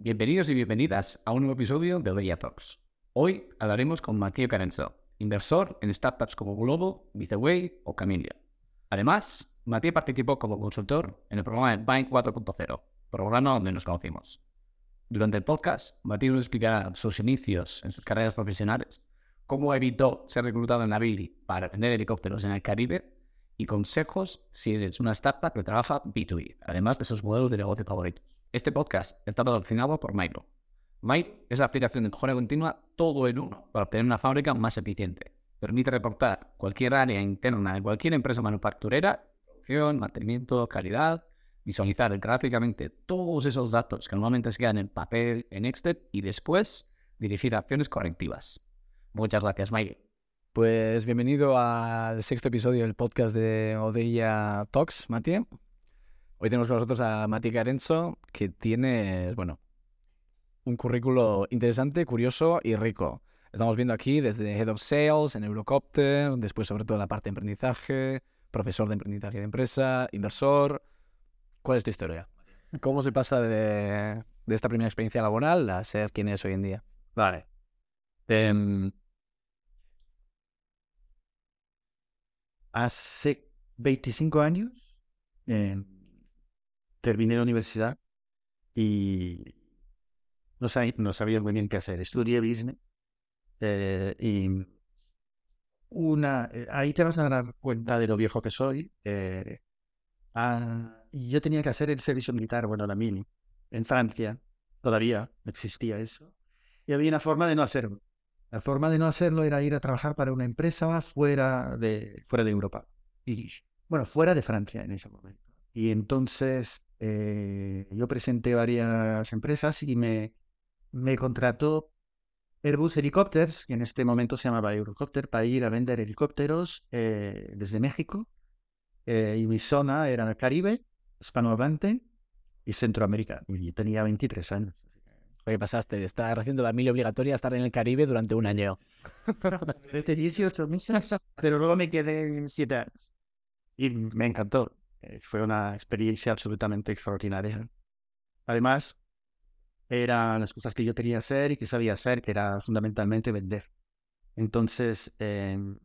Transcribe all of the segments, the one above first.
Bienvenidos y bienvenidas a un nuevo episodio de Odeya Talks. Hoy hablaremos con Matías Carenzo, inversor en startups como Globo, Viceway o Camilia. Además, Matías participó como consultor en el programa de Bank 4.0, programa donde nos conocimos. Durante el podcast, Matías nos explicará sus inicios en sus carreras profesionales, cómo evitó ser reclutado en la Billy para vender helicópteros en el Caribe y consejos si eres una startup que trabaja B2B, además de sus modelos de negocio favoritos. Este podcast está patrocinado por Miro. Miro es la aplicación de mejora continua todo en uno para obtener una fábrica más eficiente. Permite reportar cualquier área interna de cualquier empresa manufacturera, producción, mantenimiento, calidad, visualizar gráficamente todos esos datos que normalmente se quedan en papel, en Excel y después dirigir acciones correctivas. Muchas gracias, Mike. Pues bienvenido al sexto episodio del podcast de Odeya Talks, Mati. Hoy tenemos con nosotros a Mati Carenzo, que tiene, bueno, un currículo interesante, curioso y rico. Estamos viendo aquí desde Head of Sales en Eurocopter, después sobre todo la parte de emprendizaje, profesor de emprendizaje de empresa, inversor, ¿Cuál es tu historia? ¿Cómo se pasa de, esta primera experiencia laboral a ser quien es hoy en día? Vale. Em, hace 25 años em, terminé la universidad y no, sabía, muy bien qué hacer. Estudié business eh, y una, eh, ahí te vas a dar cuenta de lo viejo que soy. Eh, ah, y yo tenía que hacer el servicio militar, bueno, la mini, en Francia, todavía existía eso, y había una forma de no hacerlo. La forma de no hacerlo era ir a trabajar para una empresa fuera de, fuera de Europa. Y, bueno, fuera de Francia en ese momento. Y entonces eh, yo presenté varias empresas y me, me contrató Airbus Helicopters, que en este momento se llamaba Eurocopter, para ir a vender helicópteros eh, desde México. Eh, y mi zona era el Caribe hispanohablante y Centroamérica. Y tenía 23 años. ¿Qué pasaste de estar haciendo la mili obligatoria a estar en el Caribe durante un año? Durante 18 meses, pero luego me quedé en 7 años. Y me encantó. Eh, fue una experiencia absolutamente extraordinaria. Además, eran las cosas que yo quería hacer y que sabía hacer, que era fundamentalmente vender. Entonces, em,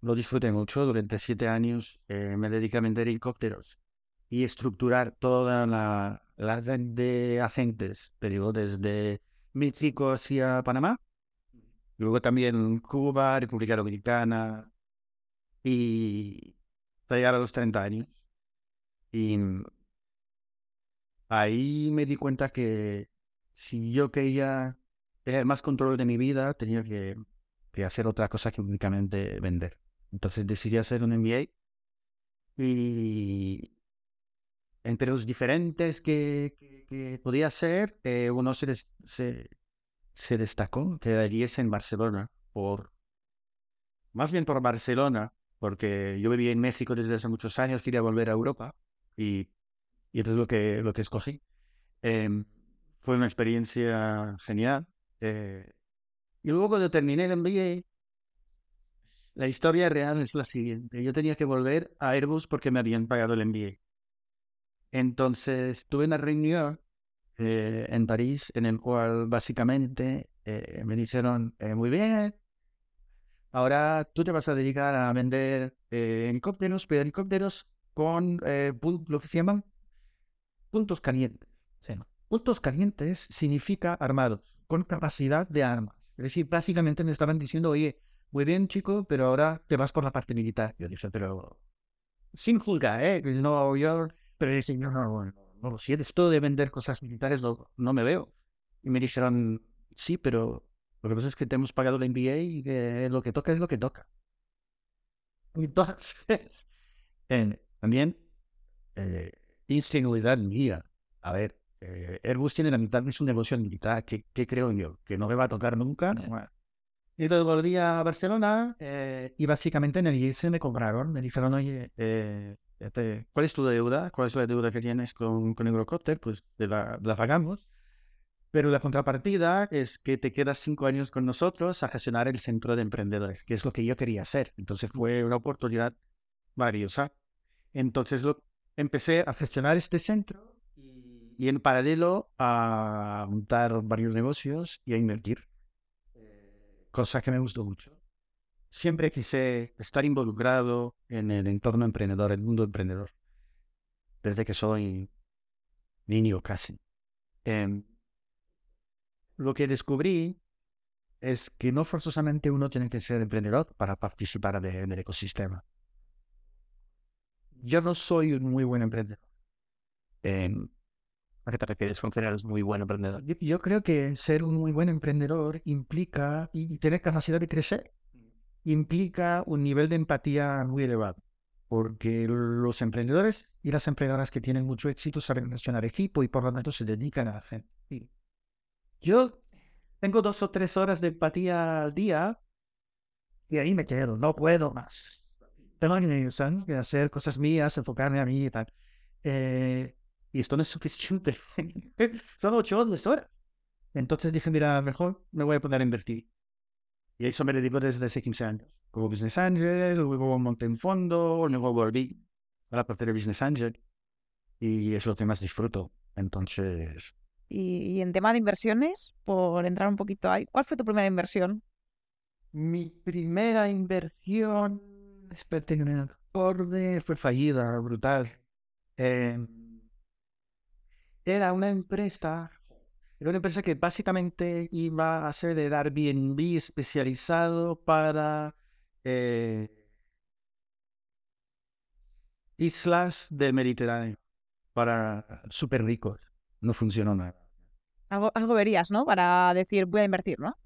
lo disfruté mucho. Durante siete años eh, me dediqué a vender helicópteros y estructurar toda la, red de agentes, pero desde México hacia Panamá, luego también Cuba, República Dominicana, y hasta llegar a los 30 años. Y ahí me di cuenta que si yo quería tener más control de mi vida, tenía que, hacer otra cosa que únicamente vender. Entonces decidí hacer un MBA y entre los diferentes que, podía ser, eh, uno se, se, destacó, que era en Barcelona, por, más bien por Barcelona, porque yo vivía en México desde hace muchos años, quería volver a Europa y, y eso es lo que, lo que escogí. Em, fue una experiencia genial. Eh, y luego cuando terminé el MBA, la historia real es la siguiente. Yo tenía que volver a Airbus porque me habían pagado el MBA. Entonces tuve una reunión eh, en París en el cual básicamente eh, me dijeron, eh, muy bien, ahora tú te vas a dedicar a vender helicópteros, pero helicópteros con lo que se llaman puntos calientes. Puntos calientes significa armados, con capacidad de armas. Es decir, básicamente me estaban diciendo, oye, muy bien chico, pero ahora te vas por la parte militar. Yo dije, pero sin juzgar, ¿eh? No, yo pero dije, no, no, no, no, si esto de vender cosas militares no, no me veo. Y me dijeron, sí, pero lo que pasa es que te hemos pagado la MBA y que lo que toca es lo que toca. Entonces, eh, también, eh, ingenuidad mía. A ver, eh, Airbus tiene la mitad de su negocio militar. ¿Qué, ¿Qué, creo yo? ¿Que no me va a tocar nunca? Y entonces volví a Barcelona eh, y básicamente en el IES me compraron. Me dijeron, oye, eh, este, ¿cuál es tu deuda? ¿Cuál es la deuda que tienes con, con Eurocopter? Pues la, la, pagamos. Pero la contrapartida es que te quedas cinco años con nosotros a gestionar el centro de emprendedores, que es lo que yo quería hacer. Entonces fue una oportunidad valiosa. Entonces lo, empecé a gestionar este centro y, en paralelo a montar varios negocios y a invertir, cosa que me gustó mucho. Siempre quise estar involucrado en el entorno emprendedor, el mundo emprendedor, desde que soy niño casi. Em, lo que descubrí es que no forzosamente uno tiene que ser emprendedor para participar de- del ecosistema. Yo no soy un muy buen emprendedor. Em, ¿A qué te refieres con eres muy buen emprendedor? yo, yo creo que ser un muy buen emprendedor implica, y, y tener capacidad de crecer, implica un nivel de empatía muy elevado. Porque los emprendedores y las emprendedoras que tienen mucho éxito saben gestionar equipo y por lo tanto se dedican a. Y Yo tengo dos o tres horas de empatía al día y ahí me quedo, no puedo más. Tengo que, hacer cosas mías, enfocarme a mí y tal. Eh, y esto no es suficiente. Son ocho o diez horas. Entonces dije, mira, mejor me voy a poner a invertir. Y eso me dedico desde hace 15 años. Como Business Angel, luego monté un fondo, luego volví a la parte de Business Angel. Y es lo que más disfruto. Entonces, Y, y en tema de inversiones, por entrar un poquito ahí, ¿cuál fue tu primera inversión? mi primera inversión, espérate que me acorde, fue fallida, brutal. Eh, era una empresa, era una empresa que básicamente iba a ser de Airbnb especializado para eh, islas del Mediterráneo, para súper ricos. No funcionó nada. Algo, algo verías, ¿no? Para decir, voy a invertir, ¿no?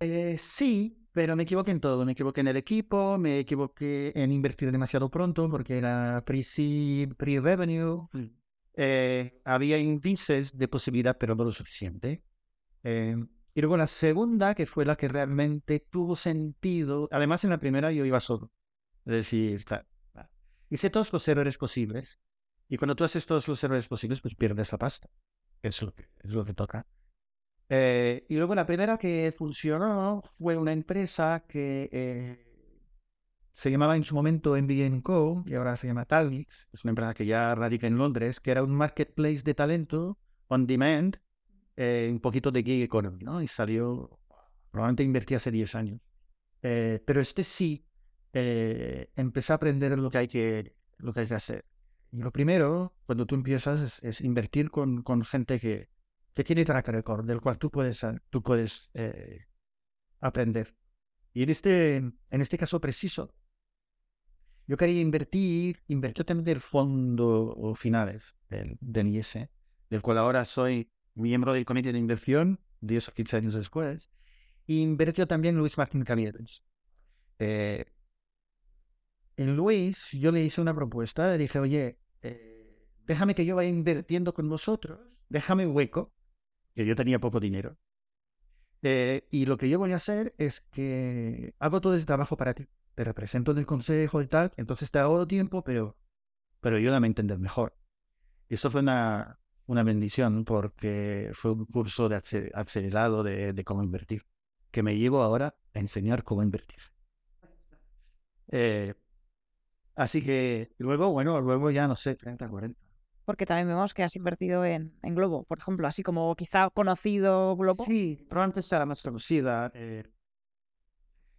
Eh, sí, pero me equivoqué en todo. Me equivoqué en el equipo, me equivoqué en invertir demasiado pronto porque era pre-revenue. Eh, había índices de posibilidad, pero no lo suficiente. Eh, y luego la segunda, que fue la que realmente tuvo sentido. Además, en la primera yo iba solo. Es decir, ta- ta. hice todos los errores posibles. Y cuando tú haces todos los errores posibles, pues pierdes la pasta. Es lo que, es lo que toca. Eh, y luego la primera que funcionó fue una empresa que eh, se llamaba en su momento MBN Co. y ahora se llama Talmix. Es una empresa que ya radica en Londres, que era un marketplace de talento on demand, eh, un poquito de gig economy, ¿no? Y salió, probablemente invertí hace 10 años. Eh, pero este sí, eh, empecé a aprender lo que hay que, lo que hay que hacer. Y lo primero, cuando tú empiezas, es, es invertir con, con gente que, que tiene track record, del cual tú puedes, tú puedes eh, aprender. Y en este, en este caso preciso, yo quería invertir, invertir también del fondo finales del, del IS, del cual ahora soy miembro del comité de inversión, 10 o 15 años después, y invirtió también Luis Martín Caviedes. Eh, en Luis yo le hice una propuesta, le dije, oye, eh, déjame que yo vaya invirtiendo con vosotros, déjame hueco, que yo tenía poco dinero. Eh, y lo que yo voy a hacer es que hago todo el trabajo para ti. Te represento en el consejo y tal, entonces te hago tiempo, pero, pero ayúdame a entender mejor. Y esto fue una, una bendición porque fue un curso de acelerado de, de cómo invertir, que me llevo ahora a enseñar cómo invertir. Eh, así que luego, bueno, luego ya no sé, 30, 40. Porque también vemos que has invertido en, en Globo, por ejemplo, así como quizá conocido Globo. Sí, pero antes era más conocida. eh.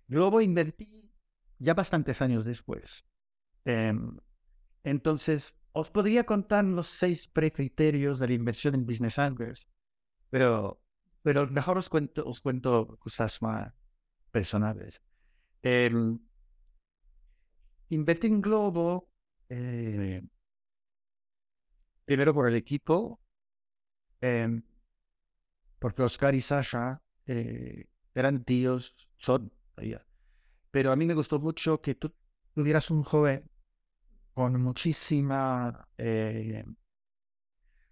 Luego invertí ya bastantes años después. Em, entonces, os podría contar los seis precriterios de la inversión en Business Angels, pero, pero mejor os cuento, os cuento cosas más personales. Em, invertí en Globo eh, primero por el equipo, em, porque Oscar y Sasha eh, eran tíos, son. Pero a mí me gustó mucho que tú tuvieras un joven con muchísima eh,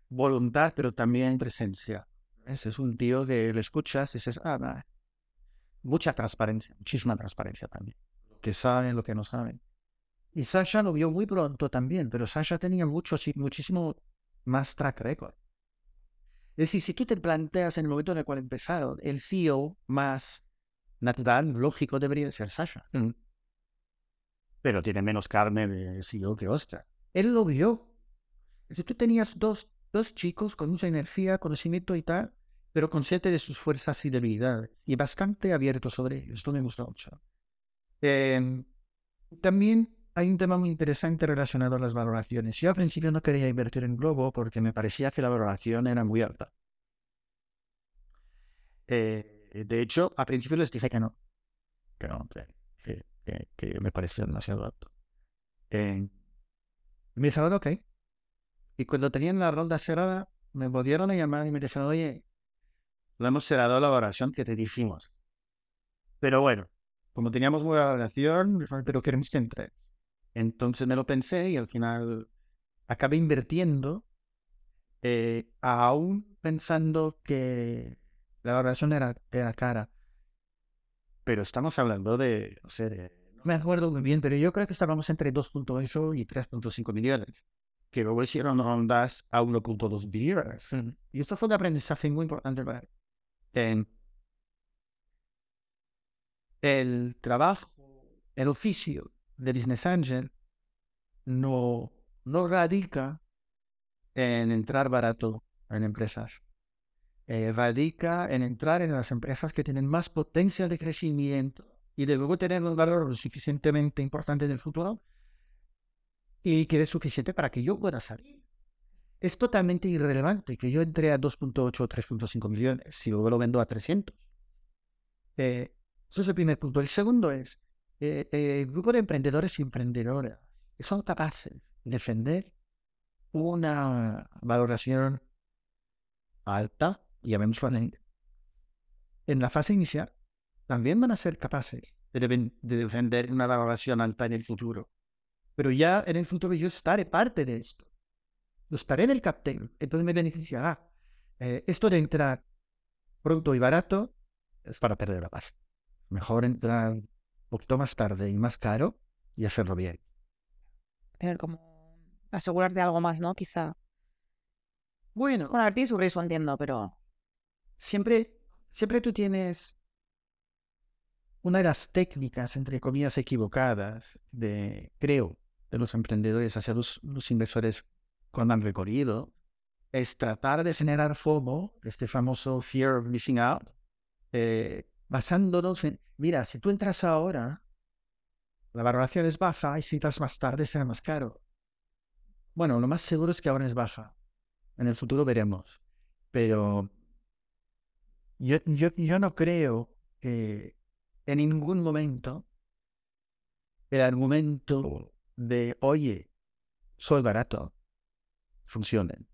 voluntad, pero también presencia. Ese es un tío que le escuchas y dices, ah, va". mucha transparencia, muchísima transparencia también. Lo que saben, lo que no saben. Y Sasha lo vio muy pronto también, pero Sasha tenía mucho, muchísimo más track record. Es decir, si tú te planteas en el momento en el cual empezaron, el CEO más natural, lógico, debería ser Sasha. Pero tiene menos carne de CEO que Oscar. Él lo vio. Si tú tenías dos, dos chicos con mucha energía, conocimiento y tal, pero consciente de sus fuerzas y debilidades y bastante abierto sobre ello. Esto me gusta mucho. Em, también hay un tema muy interesante relacionado a las valoraciones. Yo al principio no quería invertir en Globo porque me parecía que la valoración era muy alta. Eh, de hecho, al principio les dije que no, que no, que, que, que me parecía demasiado alto. Eh, me dijeron, ok. Y cuando tenían la ronda cerrada, me volvieron a llamar y me dijeron, oye, lo hemos cerrado la valoración que te dijimos. Pero bueno, como teníamos buena valoración, pero queremos que entre. Entonces me lo pensé y al final acabé invirtiendo, eh, aún pensando que la valoración era, era cara. Pero estamos hablando de, de- no me acuerdo muy bien, pero yo creo que estábamos entre 2.8 y 3.5 millones. Que luego hicieron rondas a 1.2 billones. Y esto fue un aprendizaje muy importante para mí. En el trabajo, el oficio de Business Angel no, no radica en entrar barato en empresas. Eh, radica en entrar en las empresas que tienen más potencial de crecimiento y de luego tener un valor lo suficientemente importante en el futuro y que es suficiente para que yo pueda salir. Es totalmente irrelevante que yo entre a 2.8 o 3.5 millones si luego lo vendo a 300. Eh, eso es el primer punto. El segundo es, eh, eh, grupo de emprendedores y emprendedoras que son capaces de defender una valoración alta, llamémoslo así, en la fase inicial, también van a ser capaces de, defender una valoración alta en el futuro. Pero ya en el futuro yo estaré parte de esto. Yo estaré en el cap table, entonces me beneficiará. Eh, esto de entrar pronto y barato es para perder la paz. Mejor entrar poquito más tarde y más caro y hacerlo bien. Tener como asegurarte algo más, ¿no? Quizá. Bueno, Bueno, tiene su riesgo, entiendo, pero siempre, siempre tú tienes una de las técnicas, entre comillas, equivocadas de, creo, de los emprendedores hacia los, los inversores cuando han recorrido, es tratar de generar FOMO, este famoso fear of missing out, eh, basándonos en, mira, si tú entras ahora, la valoración es baja y si entras más tarde será más caro. Bueno, lo más seguro es que ahora es baja. En el futuro veremos. Pero yo, yo, yo no creo que en ningún momento el argumento de, oye, soy barato, funcione.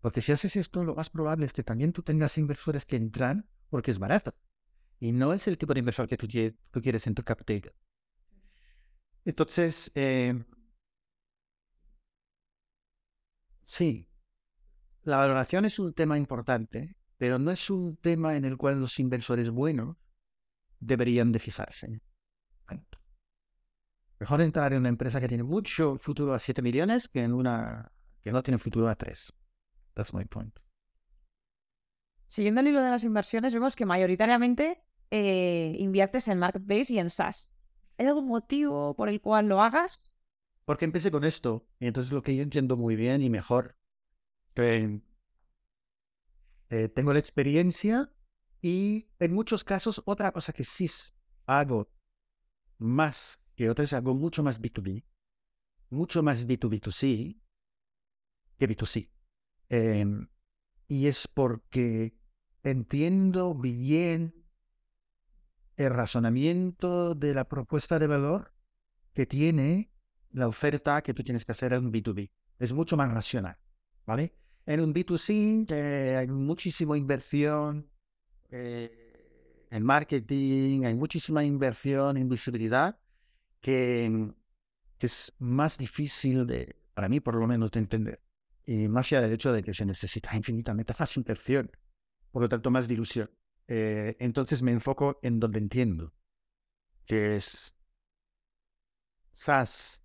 Porque si haces esto, lo más probable es que también tú tengas inversores que entran porque es barato. Y no es el tipo de inversor que tú, quie- tú quieres en tu cap table. Entonces, eh, sí, la valoración es un tema importante, pero no es un tema en el cual los inversores buenos deberían de fijarse. Mejor entrar en una empresa que tiene mucho futuro a 7 millones que en una que no tiene futuro a 3. That's my point. siguiendo el hilo de las inversiones, vemos que mayoritariamente eh, inviertes en Marketplace y en SaaS. ¿Hay algún motivo por el cual lo hagas? Porque empecé con esto, y entonces lo que yo entiendo muy bien y mejor, que eh, tengo la experiencia y en muchos casos otra cosa que sí hago más que otras, hago mucho más B2B, mucho más B2B2C que B2C. Em, y es porque entiendo bien el razonamiento de la propuesta de valor que tiene la oferta que tú tienes que hacer en un B2B. Es mucho más racional, ¿vale? En un B2C eh, hay muchísima inversión eh, en marketing, hay muchísima inversión en visibilidad que, que es más difícil de, para mí por lo menos, de entender. Y más allá del hecho de que se necesita infinitamente más inversión, por lo tanto más dilución. Eh, entonces me enfoco en donde entiendo, que es SaaS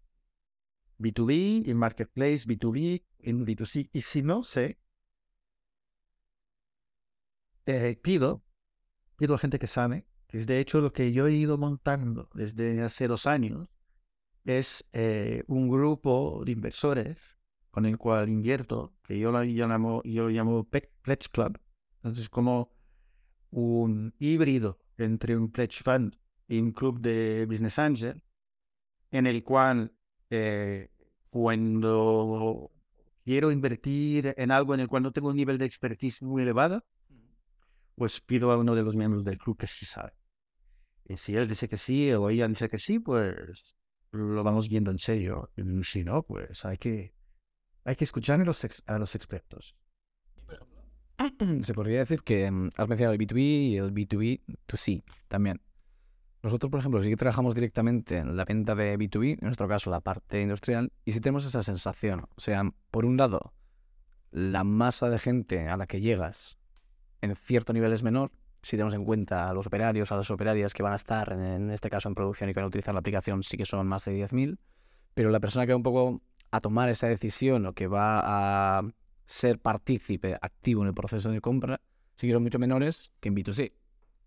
B2B y Marketplace B2B en B2C. Y si no sé, eh, pido, pido a gente que sabe, que es de hecho lo que yo he ido montando desde hace dos años, es eh, un grupo de inversores con el cual invierto, que yo lo llamo, yo lo llamo Pledge Club. Entonces, como un híbrido entre un Pledge Fund y un club de Business Angel, en el cual eh, cuando quiero invertir en algo en el cual no tengo un nivel de expertise muy elevado, pues pido a uno de los miembros del club que sí sabe. Y si él dice que sí o ella dice que sí, pues lo vamos viendo en serio. Y si no, pues hay que, hay que escuchar a los, ex- a los expertos. Se podría decir que mm, has mencionado el B2B y el B2B2C también. Nosotros, por ejemplo, sí que trabajamos directamente en la venta de B2B, en nuestro caso la parte industrial, y sí tenemos esa sensación. O sea, por un lado, la masa de gente a la que llegas en cierto nivel es menor, si tenemos en cuenta a los operarios, a las operarias que van a estar, en, en este caso en producción y que van a utilizar la aplicación, sí que son más de 10.000, pero la persona que va un poco a tomar esa decisión o que va a ser partícipe activo en el proceso de compra, sí que son mucho menores que en B2C.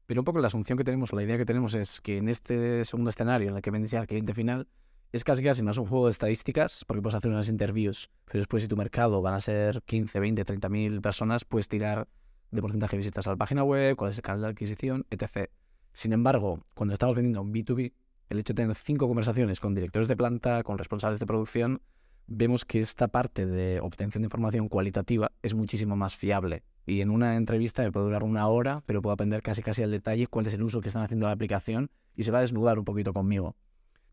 Pero un poco la asunción que tenemos, la idea que tenemos es que en este segundo escenario en el que vendes al cliente final, es casi casi más un juego de estadísticas, porque puedes hacer unas interviews, pero después si tu mercado van a ser 15, 20, 30 mil personas, puedes tirar de porcentaje de visitas a la página web, cuál es el canal de adquisición, etc. Sin embargo, cuando estamos vendiendo un B2B, el hecho de tener cinco conversaciones con directores de planta, con responsables de producción, vemos que esta parte de obtención de información cualitativa es muchísimo más fiable. Y en una entrevista me puede durar una hora, pero puedo aprender casi casi al detalle cuál es el uso que están haciendo la aplicación y se va a desnudar un poquito conmigo.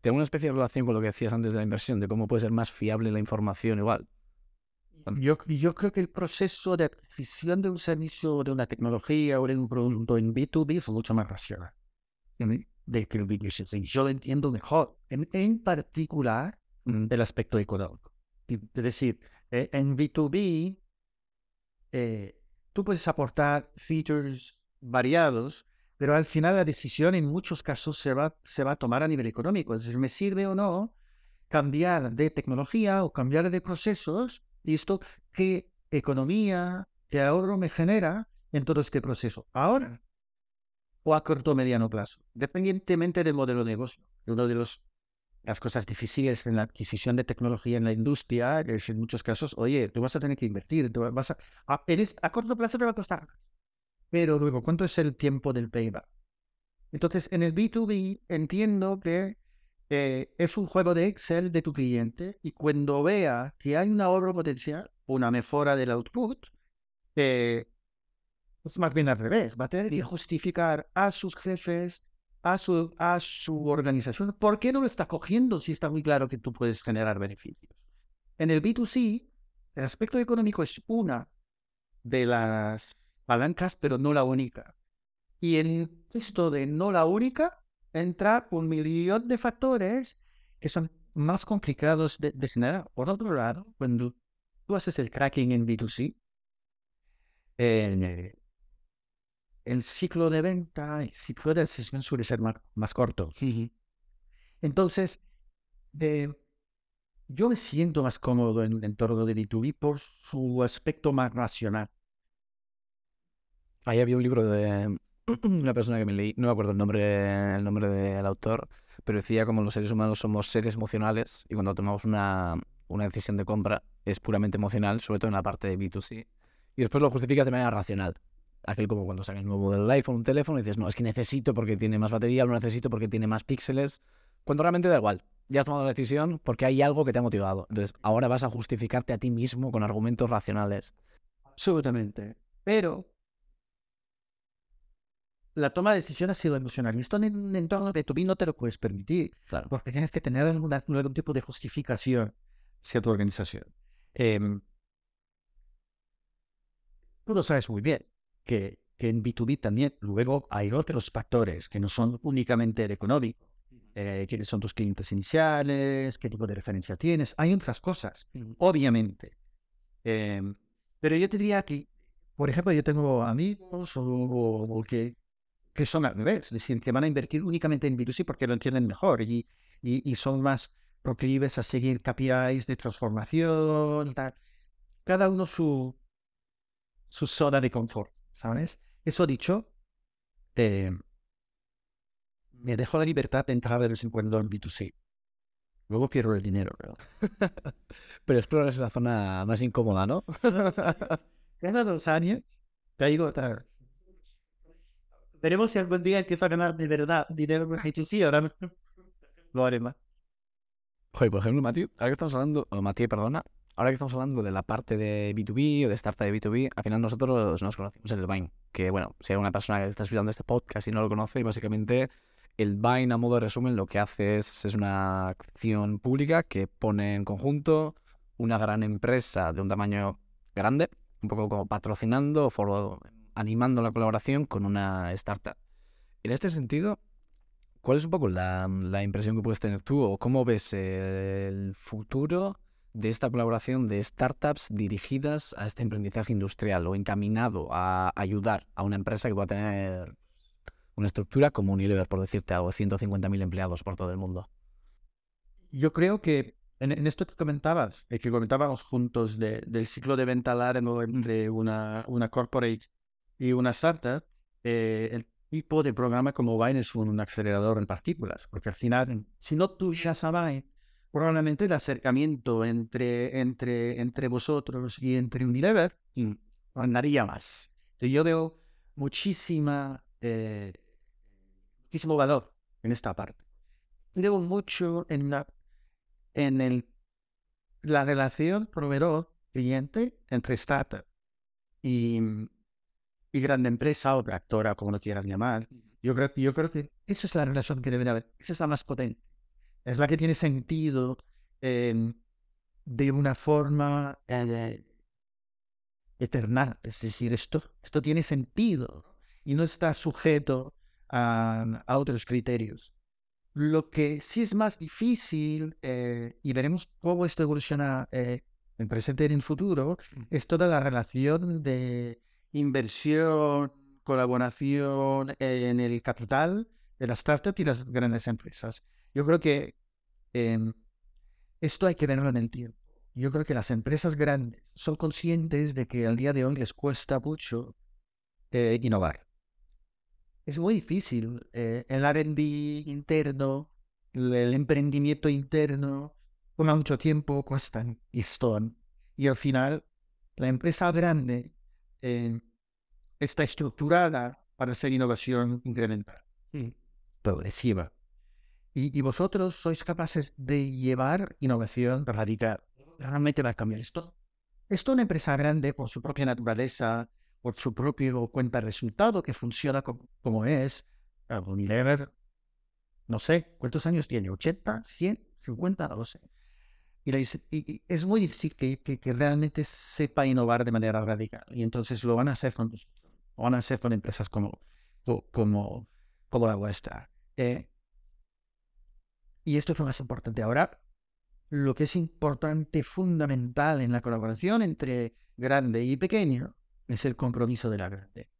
¿Tiene una especie de relación con lo que decías antes de la inversión, de cómo puede ser más fiable la información igual? Yo, yo creo que el proceso de adquisición de un servicio, de una tecnología o de un producto en B2B es mucho más racional de que el B2C. Yo lo entiendo mejor, en, en particular del aspecto económico. Es decir, eh, en B2B eh, tú puedes aportar features variados, pero al final la decisión en muchos casos se va, se va a tomar a nivel económico. Es decir, me sirve o no cambiar de tecnología o cambiar de procesos, y esto qué economía, qué ahorro me genera en todo este proceso. Ahora o a corto o mediano plazo, dependientemente del modelo de negocio. Uno de los las cosas difíciles en la adquisición de tecnología en la industria es en muchos casos, oye, tú vas a tener que invertir, tú vas a, a, eres- a corto plazo te va a costar. Pero luego, ¿cuánto es el tiempo del payback? Entonces, en el B2B entiendo que eh, es un juego de Excel de tu cliente y cuando vea que hay un ahorro potencial, una mejora del output, eh, es más bien al revés, va a tener que justificar a sus jefes, a su, a su organización, ¿por qué no lo está cogiendo si está muy claro que tú puedes generar beneficios? En el B2C, el aspecto económico es una de las palancas, pero no la única. Y en esto de no la única, entra un millón de factores que son más complicados de, de generar. Por otro lado, cuando tú haces el cracking en B2C, eh, el ciclo de venta, el ciclo de decisión suele ser más, más corto. Entonces, eh, yo me siento más cómodo en un entorno de B2B por su aspecto más racional. Ahí había un libro de una persona que me leí, no me acuerdo el nombre, el nombre del autor, pero decía como los seres humanos somos seres emocionales y cuando tomamos una, una decisión de compra es puramente emocional, sobre todo en la parte de B2C, y después lo justificas de manera racional. Aquel como cuando sale el nuevo modelo del iPhone, un teléfono, y dices, no, es que necesito porque tiene más batería, lo necesito porque tiene más píxeles, cuando realmente da igual. Ya has tomado la decisión porque hay algo que te ha motivado. Entonces, ahora vas a justificarte a ti mismo con argumentos racionales. Absolutamente. Pero la toma de decisión ha sido emocional. Y esto en un entorno de B2B no te lo puedes permitir. Claro. Porque tienes que tener alguna- algún tipo de justificación hacia tu organización. Em, tú lo sabes muy bien, que, que en B2B también luego hay otros factores que no son únicamente el económico. Eh, ¿Quiénes son tus clientes iniciales? ¿Qué tipo de referencia tienes? Hay otras cosas, obviamente. Em, pero yo te diría que, por ejemplo, yo tengo amigos o, o- o que, que son al revés, es decir, que van a invertir únicamente en B2C porque lo entienden mejor y, y, y son más proclives a seguir KPIs de transformación tal. Cada uno su, su zona de confort, ¿sabes? Eso dicho, eh, me dejo la libertad de entrar de vez en cuando en B2C. Luego pierdo el dinero, pero... Pero exploras esa zona más incómoda, ¿no? Cada dos años caigo otra Veremos si algún día empiezo a ganar de verdad dinero con HTC. Ahora no. lo haré más. Joder, por ejemplo, Matthew, ahora que estamos hablando, o Matías, perdona, ahora que estamos hablando de la parte de B2B o de startup de B2B, al final nosotros nos conocimos en el Vine, que bueno, si hay una persona que está escuchando este podcast y no lo conoce, básicamente el Vine, a modo de resumen, lo que hace es, es una acción pública que pone en conjunto una gran empresa de un tamaño grande, un poco como patrocinando animando la colaboración con una startup. En este sentido, ¿cuál es un poco la, la impresión que puedes tener tú o cómo ves el futuro de esta colaboración de startups dirigidas a este emprendizaje industrial o encaminado a ayudar a una empresa que va a tener una estructura como Unilever, por decirte algo, 150.000 empleados por todo el mundo. Yo creo que en, esto que comentabas, el que comentábamos juntos del ciclo de venta largo entre una, una corporate y una startup, eh, el tipo de programa como Vine es un, acelerador en partículas, porque al final, si no tú ya sabes, probablemente el acercamiento entre, entre, entre vosotros y entre Unilever mm, andaría más. yo veo muchísima eh, muchísimo valor en esta parte. Creo mucho en la, en el, la relación proveedor-cliente entre startup y, y grande empresa o actora, como lo quieras llamar. Yo creo, yo creo que esa es la relación que debe haber. Esa es la más potente. Es la que tiene sentido em, de una forma eh, eterna. Es decir, esto, esto tiene sentido y no está sujeto a, otros criterios. Lo que sí es más difícil, eh, y veremos cómo esto evoluciona eh, en presente y en el futuro, es toda la relación de inversión, colaboración en el capital de las startups y las grandes empresas. Yo creo que em, esto hay que verlo en el tiempo. Yo creo que las empresas grandes son conscientes de que al día de hoy les cuesta mucho eh, innovar es muy difícil. Eh, el RD interno, el, emprendimiento interno, toma mucho tiempo, cuestan y son. Y al final, la empresa grande eh, está estructurada para hacer innovación incremental, mm. progresiva. Y, y, vosotros sois capaces de llevar innovación radical. Realmente va a cambiar esto. Esto una empresa grande, por su propia naturaleza, por su propio cuenta de resultado que funciona como, es. Unilever, no sé, ¿cuántos años tiene? ¿80? ¿100? ¿50? No sé. Y, y, es muy difícil que, que, realmente sepa innovar de manera radical. Y entonces lo van a hacer con, lo van a hacer con empresas como, como, como la vuestra. Eh, y esto es lo más importante. Ahora, lo que es importante, fundamental en la colaboración entre grande y pequeño, es el compromiso de la grande.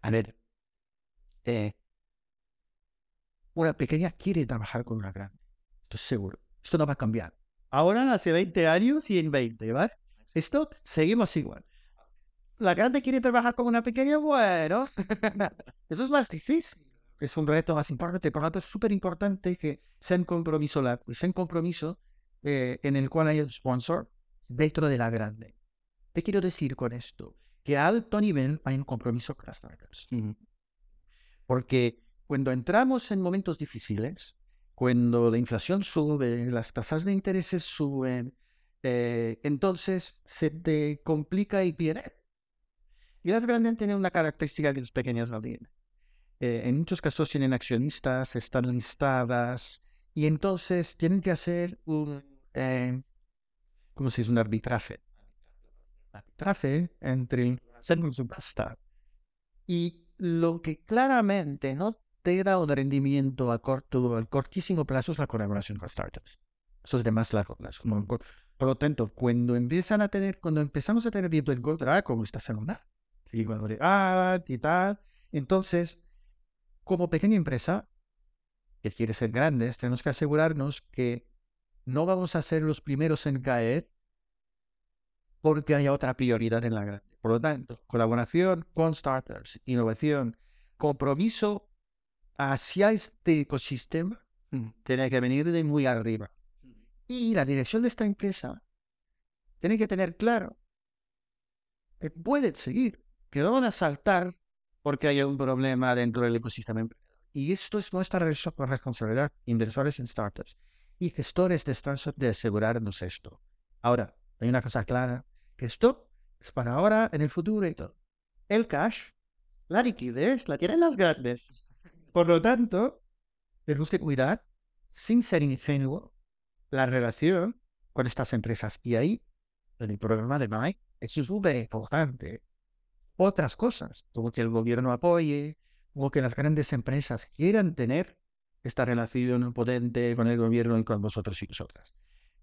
A ver, eh, una pequeña quiere trabajar con una grande. Estoy seguro. Esto no va a cambiar. Ahora hace 20 años y en 20, ¿vale? Esto seguimos igual. La grande quiere trabajar con una pequeña, bueno, eso es más difícil. Es un reto más importante. Por lo tanto, es súper importante que sea un compromiso largo, sea un compromiso eh, en el cual hay un sponsor dentro de la grande. ¿Qué quiero decir con esto? Que a alto nivel hay un compromiso con las startups. Porque cuando entramos en momentos difíciles, cuando la inflación sube, las tasas de intereses suben, eh, entonces se te complica y pierde. Y las grandes tienen una característica que las pequeñas no tienen. Eh, en muchos casos tienen accionistas, están listadas, y entonces tienen que hacer un, eh, ¿cómo se dice? Un arbitraje arbitraje entre ser subasta. Y lo que claramente no te da un rendimiento a corto, al cortísimo plazo es la colaboración con startups. Eso es de más largo plazo. Por lo tanto, cuando empiezan a tener, cuando empezamos a tener viento el contra, como esta semana, y cuando ah, y tal, entonces, como pequeña empresa que quiere ser grandes, tenemos que asegurarnos que no vamos a ser los primeros en caer porque hay otra prioridad en la grande. Por lo tanto, colaboración con startups, innovación, compromiso hacia este ecosistema Mm. Tiene que venir de muy arriba. Y la dirección de esta empresa tiene que tener claro que pueden seguir, que no van a saltar porque hay un problema dentro del ecosistema. Y esto es nuestra res- responsabilidad, inversores en startups y gestores de startups, de asegurarnos esto. Ahora, hay una cosa clara, que esto es para ahora, en el futuro y todo. El cash, la liquidez, la tienen las grandes. Por lo tanto, tenemos que cuidar, sin ser ingenuo, la relación con estas empresas. Y ahí, en el programa de Mike, es súper importante. Otras cosas, como que el gobierno apoye, o que las grandes empresas quieran tener esta relación potente con el gobierno y con vosotros y vosotras.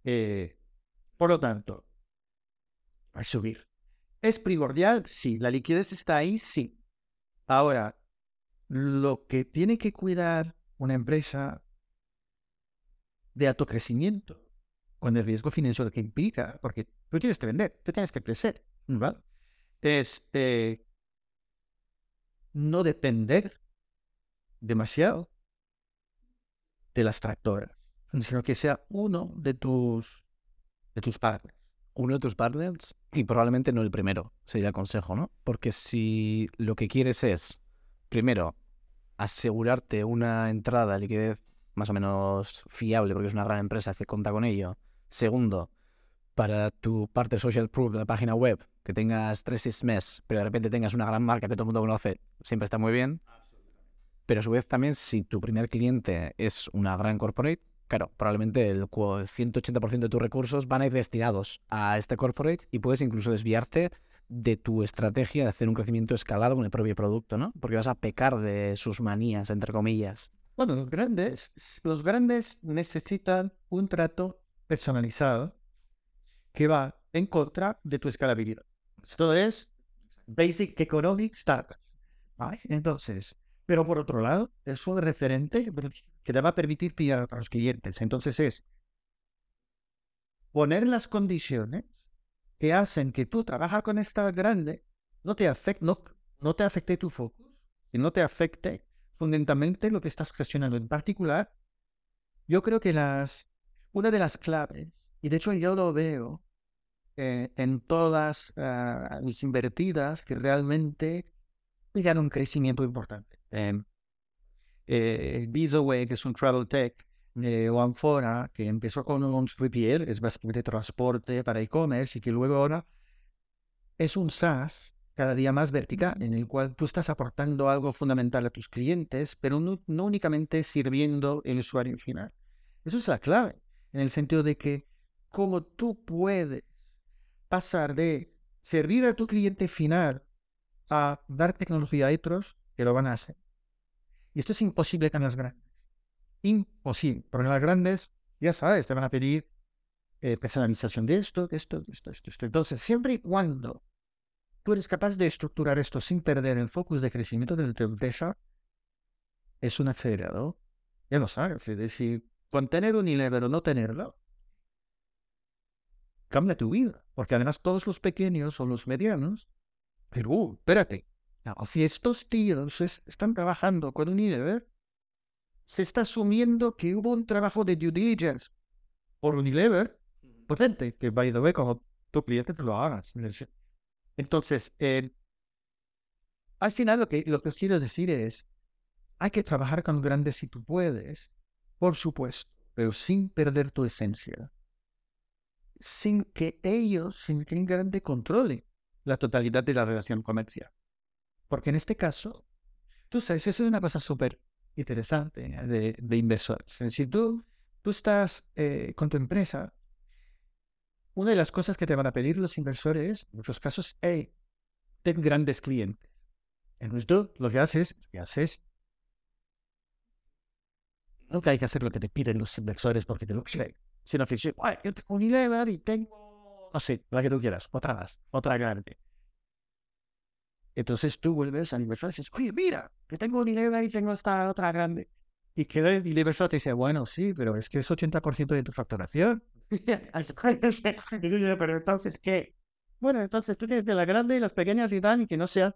Eh, por lo tanto, a subir. ¿Es primordial? Sí. ¿La liquidez está ahí? Sí. Ahora, lo que tiene que cuidar una empresa de alto crecimiento, con el riesgo financiero que implica, porque tú tienes que vender, tú tienes que crecer, ¿vale? Es eh, no depender demasiado de las tractoras, sino que sea uno de tus, de tus partners. uno de tus partners y probablemente no el primero, sería el consejo, ¿no? Porque si lo que quieres es, primero, asegurarte una entrada de liquidez más o menos fiable, porque es una gran empresa que cuenta con ello. Segundo, para tu parte social proof de la página web, que tengas tres seis meses, pero de repente tengas una gran marca que todo el mundo conoce, siempre está muy bien. Pero a su vez también, si tu primer cliente es una gran corporate, claro, probablemente el cu- 180% de tus recursos van a ir destinados a este corporate y puedes incluso desviarte de tu estrategia de hacer un crecimiento escalado con el propio producto, ¿no? Porque vas a pecar de sus manías, entre comillas. Bueno, los grandes, los grandes necesitan un trato personalizado que va en contra de tu escalabilidad. Esto es Basic Economic Startups. Entonces, pero por otro lado, es un referente que te va a permitir pillar a otros clientes. Entonces es poner las condiciones que hacen que tú trabajas con esta grande no te afecte, no, no te afecte tu focus y no te afecte fundamentalmente lo que estás gestionando. En particular, yo creo que las, una de las claves, y de hecho yo lo veo eh, en todas ah, mis invertidas que realmente llegan un crecimiento importante. Eh, eh, Bizaway, que es un travel tech, eh, o Amphora, que empezó con un 3PL, es básicamente transporte para e-commerce, y que luego ahora es un SaaS cada día más vertical, en el cual tú estás aportando algo fundamental a tus clientes, pero no, no únicamente sirviendo el usuario final. Eso es la clave, en el sentido de que como tú puedes pasar de servir a tu cliente final a dar tecnología a otros que lo van a hacer. Y esto es imposible con las grandes. Imposible. Porque las grandes, ya sabes, te van a pedir eh, personalización de esto, de esto, de esto, de esto, esto. Entonces, siempre y cuando tú eres capaz de estructurar esto sin perder el focus de crecimiento de tu empresa, es un acelerador. Ya lo sabes. Es decir, con tener un nivel o no tenerlo, cambia tu vida. Porque además todos los pequeños o los medianos, pero, uh, espérate, si estos tíos es- están trabajando con Unilever, se está asumiendo que hubo un trabajo de due diligence por Unilever potente, que by the way, como tu cliente te lo hagas. Entonces, eh, al final lo que, lo que os quiero decir es, hay que trabajar con grandes si tú puedes, por supuesto, pero sin perder tu esencia. Sin que ellos, sin que grande controle la totalidad de la relación comercial. Porque en este caso, tú sabes, eso es una cosa súper interesante ¿eh? de, de inversores. Es decir, tú, tú estás eh, con tu empresa, una de las cosas que te van a pedir los inversores, en muchos casos, hey, ten grandes clientes. Entonces tú lo que haces, es que haces, nunca hay que hacer lo que te piden los inversores porque te lo piden, sino dices, "Ay, yo tengo Unilever y tengo, no sé, la que tú quieras, otra más, otra grande. Entonces tú vuelves al inversor y dices, oye, mira, que tengo Unilever y tengo esta otra grande. Y que el inversor te dice, bueno, sí, pero es que es 80% de tu facturación. pero entonces, ¿qué? Bueno, entonces tú tienes de la grande y las pequeñas y tal, y que no sea.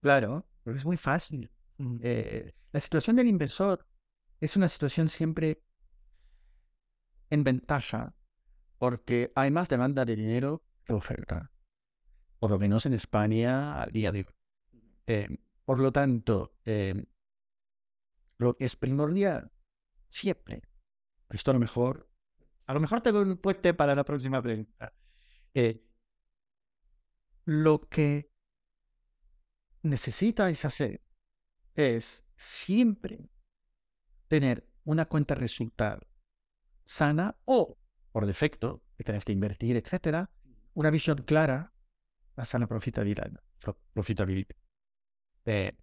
Claro, pero es muy fácil. Eh, la situación del inversor es una situación siempre en ventaja porque hay más demanda de dinero que oferta. Por lo menos en España al día de hoy. Eh, por lo tanto, eh, lo que es primordial siempre, esto a lo mejor, a lo mejor tengo un puente para la próxima pregunta. Eh, lo que necesitáis hacer es siempre tener una cuenta resultado sana o, por defecto, que tenés que invertir, etcétera, una visión clara, la sana profitabilidad. profitabilidad. Eh,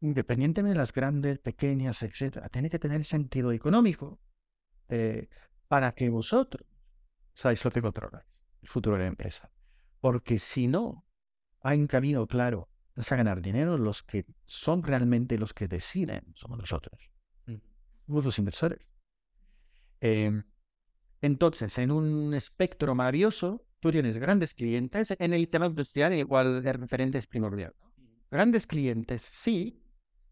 independientemente de las grandes, pequeñas, etcétera, tiene que tener sentido económico eh, para que vosotros sabéis lo que controláis, el futuro de la empresa. Porque si no, hay un camino claro a ganar dinero, los que son realmente los que deciden somos nosotros, somos los inversores. Em, entonces, en un espectro maravilloso, tú tienes grandes clientes. En el tema industrial, igual de referente es primordial. Grandes clientes, sí,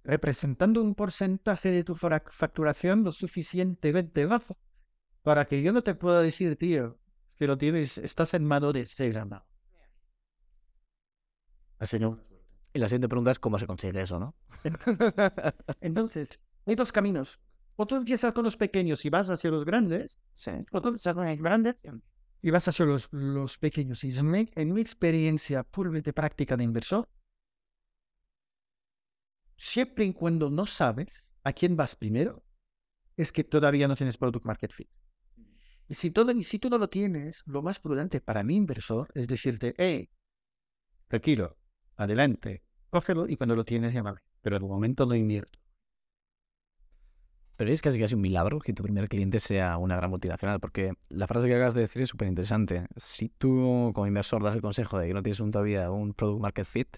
representando un porcentaje de tu facturación lo suficientemente bajo para que yo no te pueda decir, tío, que lo tienes, estás en mano de. Así Y la siguiente pregunta es cómo se consigue eso, ¿no? Entonces, hay dos caminos. O tú empiezas con los pequeños y vas hacia los grandes, sí. o tú empiezas con los grandes y vas hacia los, los pequeños. Y en mi experiencia puramente práctica de inversor, siempre y cuando no sabes a quién vas primero, es que todavía no tienes product market fit. Y si, todo, y si tú no lo tienes, lo más prudente para mi inversor es decirte, hey, tranquilo, adelante, cógelo y cuando lo tienes, llámame. Pero de momento no invierto. Pero es casi casi un milagro que tu primer cliente sea una gran multinacional, porque la frase que acabas de decir es súper interesante. Si tú como inversor das el consejo de que no tienes un, todavía un product market fit,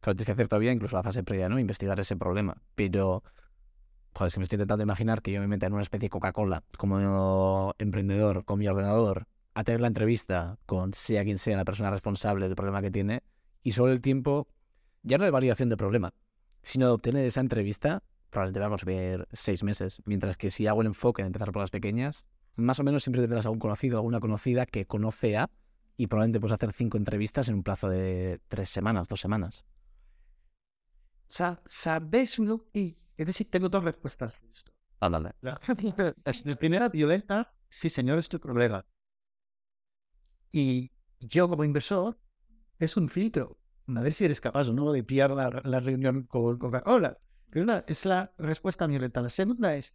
claro, tienes que hacer todavía incluso la fase previa, ¿no? Investigar ese problema. Pero, joder, es que me estoy intentando imaginar que yo me meta en una especie de Coca-Cola como emprendedor, con mi ordenador, a tener la entrevista con sea quien sea la persona responsable del problema que tiene, y solo el tiempo, ya no de validación del problema, sino de obtener esa entrevista, probablemente va a consumir seis meses. Mientras que si hago el enfoque de empezar por las pequeñas, más o menos siempre tendrás algún conocido, alguna conocida que conoce a y probablemente puedes hacer cinco entrevistas en un plazo de tres semanas, dos semanas. ¿sabes uno? Y, es decir, tengo dos respuestas. Ándale. La, la primera, violenta, sí, señor, es tu problema. Y yo como inversor, es un filtro. A ver si eres capaz o no de pillar la, la reunión con Coca-Cola. Es la respuesta violenta. La segunda es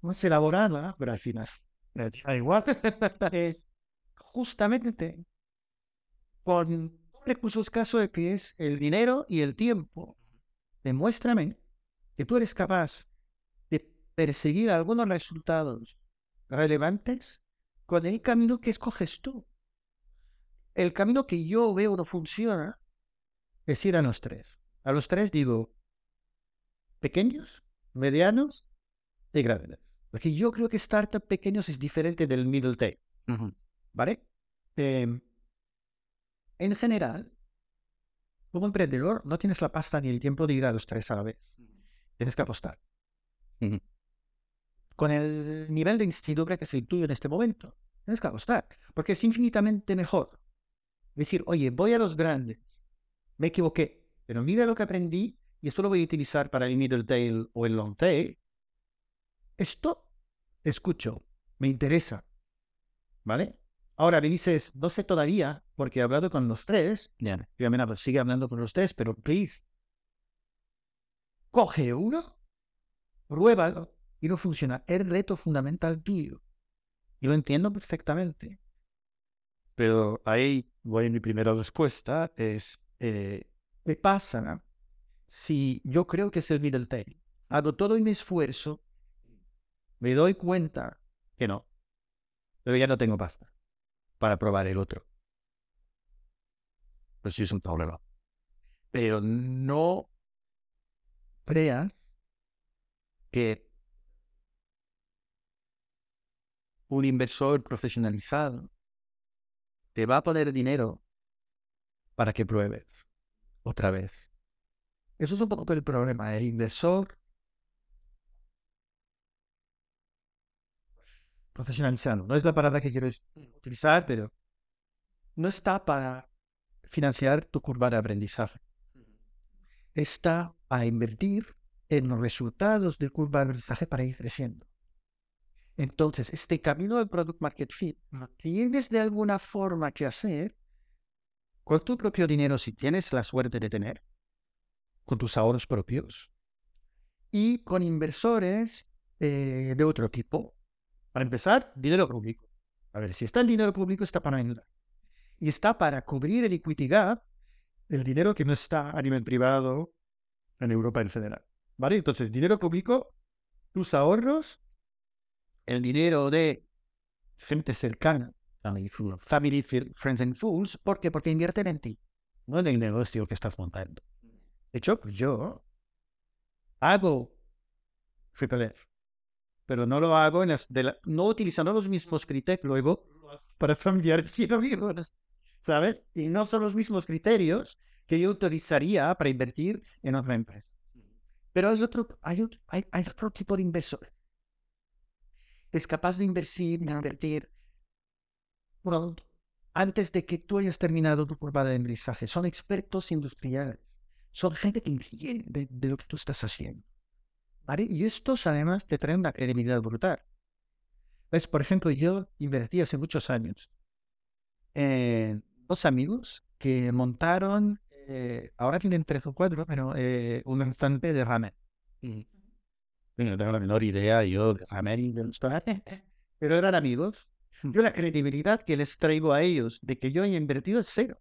más elaborada, pero al final da igual. es justamente con un recurso escaso de que es el dinero y el tiempo. Demuéstrame que tú eres capaz de perseguir algunos resultados relevantes con el camino que escoges tú. El camino que yo veo no funciona es ir a los tres. A los tres digo pequeños, medianos y grandes. Porque yo creo que startup pequeños es diferente del middle tail. ¿Vale? Em, en general, como emprendedor, no tienes la pasta ni el tiempo de ir a los tres a la vez. Tienes que apostar. Con el nivel de incertidumbre que es el tuyo en este momento, tienes que apostar. Porque es infinitamente mejor decir, oye, voy a los grandes, me equivoqué, pero mira lo que aprendí y esto lo voy a utilizar para el middle tail o el long tail. Esto escucho, me interesa. ¿Vale? Ahora me dices, no sé todavía, porque he hablado con los tres. Yeah. Y sigue hablando con los tres, pero please. Coge uno, pruébalo y no funciona. Es reto fundamental tuyo. Y lo entiendo perfectamente. Pero ahí voy mi primera respuesta, es eh, ¿Qué pasa si yo creo que es el middle tail? Hago todo mi esfuerzo, me doy cuenta que no, pero ya no tengo pasta para probar el otro. Pues sí es un problema. Pero no creas que un inversor profesionalizado te va a poner dinero para que pruebes otra vez. Eso es un poco el problema. El inversor profesionalizando, no es la palabra que quiero mm. utilizar, pero no está para financiar tu curva de aprendizaje. Está a invertir en los resultados de curva de aprendizaje para ir creciendo. Entonces, este camino del Product Market Fit lo tienes de alguna forma que hacer con tu propio dinero si tienes la suerte de tener, con tus ahorros propios y con inversores eh, de otro tipo. Para empezar, dinero público. A ver, si está el dinero público, está para ayudar. Y está para cubrir el equity gap, el dinero que no está a nivel privado en Europa en federal. ¿Vale? Entonces, dinero público, tus ahorros, el dinero de gente cercana, family, fri- friends and fools, ¿por qué? Porque invierten en ti, no en el negocio que estás montando. De hecho, pues yo hago Triple F, pero no lo hago en las de la- no utilizando los mismos criterios luego para familiares y amigos, ¿sabes? Y no son los mismos criterios que yo utilizaría para invertir en otra empresa. Pero hay otro, hay otro, hay, hay otro tipo de inversor. Es capaz de invertir, de invertir pronto, antes de que tú hayas terminado tu curva de aprendizaje. Son expertos industriales. Son gente que entiende de, lo que tú estás haciendo. ¿Vale? Y estos además te traen una credibilidad brutal. ¿Ves? Por ejemplo, yo invertí hace muchos años en dos amigos que montaron, eh, ahora tienen tres o cuatro, pero eh, un restaurante de ramen. No tengo la menor idea yo de ramen y de restaurante, pero eran amigos. Yo la credibilidad que les traigo a ellos de que yo he invertido es cero.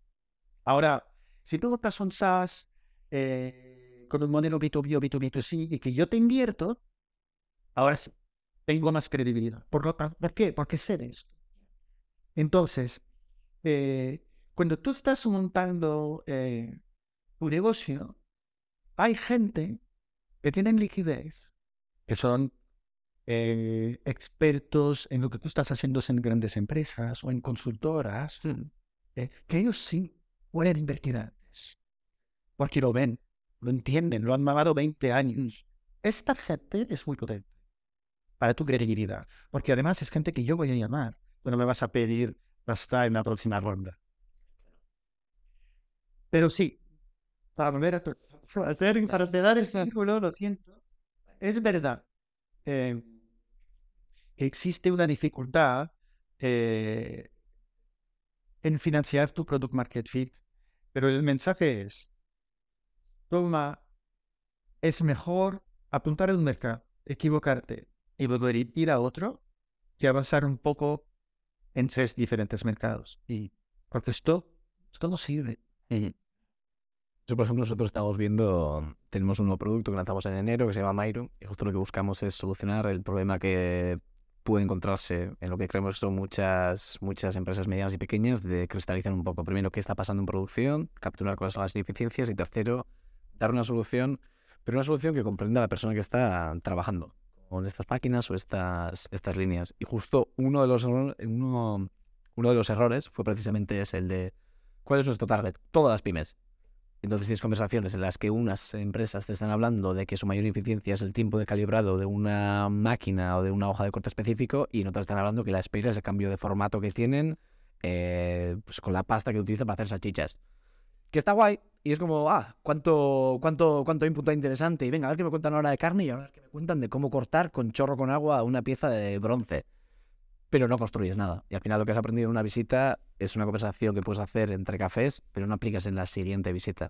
Ahora, si tú montas un SaaS eh, con un modelo B2B o B2B2C y que yo te invierto, ahora sí, tengo más credibilidad. Por, lo, ¿por qué? Porque sé de esto. Entonces, eh, cuando tú estás montando eh, tu negocio, hay gente que tienen liquidez, que son eh, expertos en lo que tú estás haciendo en grandes empresas o en consultoras, eh, que ellos sí pueden invertir antes. Porque lo ven, lo entienden, lo han mamado 20 años. Esta gente es muy potente para tu credibilidad. Porque además es gente que yo voy a llamar cuando me vas a pedir hasta en la próxima ronda. Pero sí, para volver a tu- para hacer, para cerrar el círculo, lo siento, es verdad eh, existe una dificultad eh, en financiar tu product market fit, pero el mensaje es, toma, es mejor apuntar a un mercado, equivocarte y volver a ir a otro que avanzar un poco en tres diferentes mercados. Y porque esto, esto no sirve. Yo, por ejemplo, nosotros estamos viendo, tenemos un nuevo producto que lanzamos en enero que se llama Myro y justo lo que buscamos es solucionar el problema que puede encontrarse en lo que creemos que son muchas, muchas empresas medianas y pequeñas de cristalizar un poco. Primero, qué está pasando en producción, capturar cuáles son las ineficiencias y tercero, dar una solución, pero una solución que comprenda a la persona que está trabajando con estas máquinas o estas, estas líneas. Y justo uno de los, uno, uno de los errores fue precisamente ese, el de cuál es nuestro target, todas las pymes. Entonces tienes conversaciones en las que unas empresas te están hablando de que su mayor eficiencia es el tiempo de calibrado de una máquina o de una hoja de corte específico y en otras están hablando que la espera es el cambio de formato que tienen eh, pues con la pasta que utilizan para hacer salchichas. Que está guay y es como, ah, cuánto, cuánto, cuánto input interesante. Y venga, a ver qué me cuentan ahora de carne y a ver qué me cuentan de cómo cortar con chorro con agua una pieza de bronce. Pero no construyes nada. Y al final lo que has aprendido en una visita es una conversación que puedes hacer entre cafés, pero no aplicas en la siguiente visita.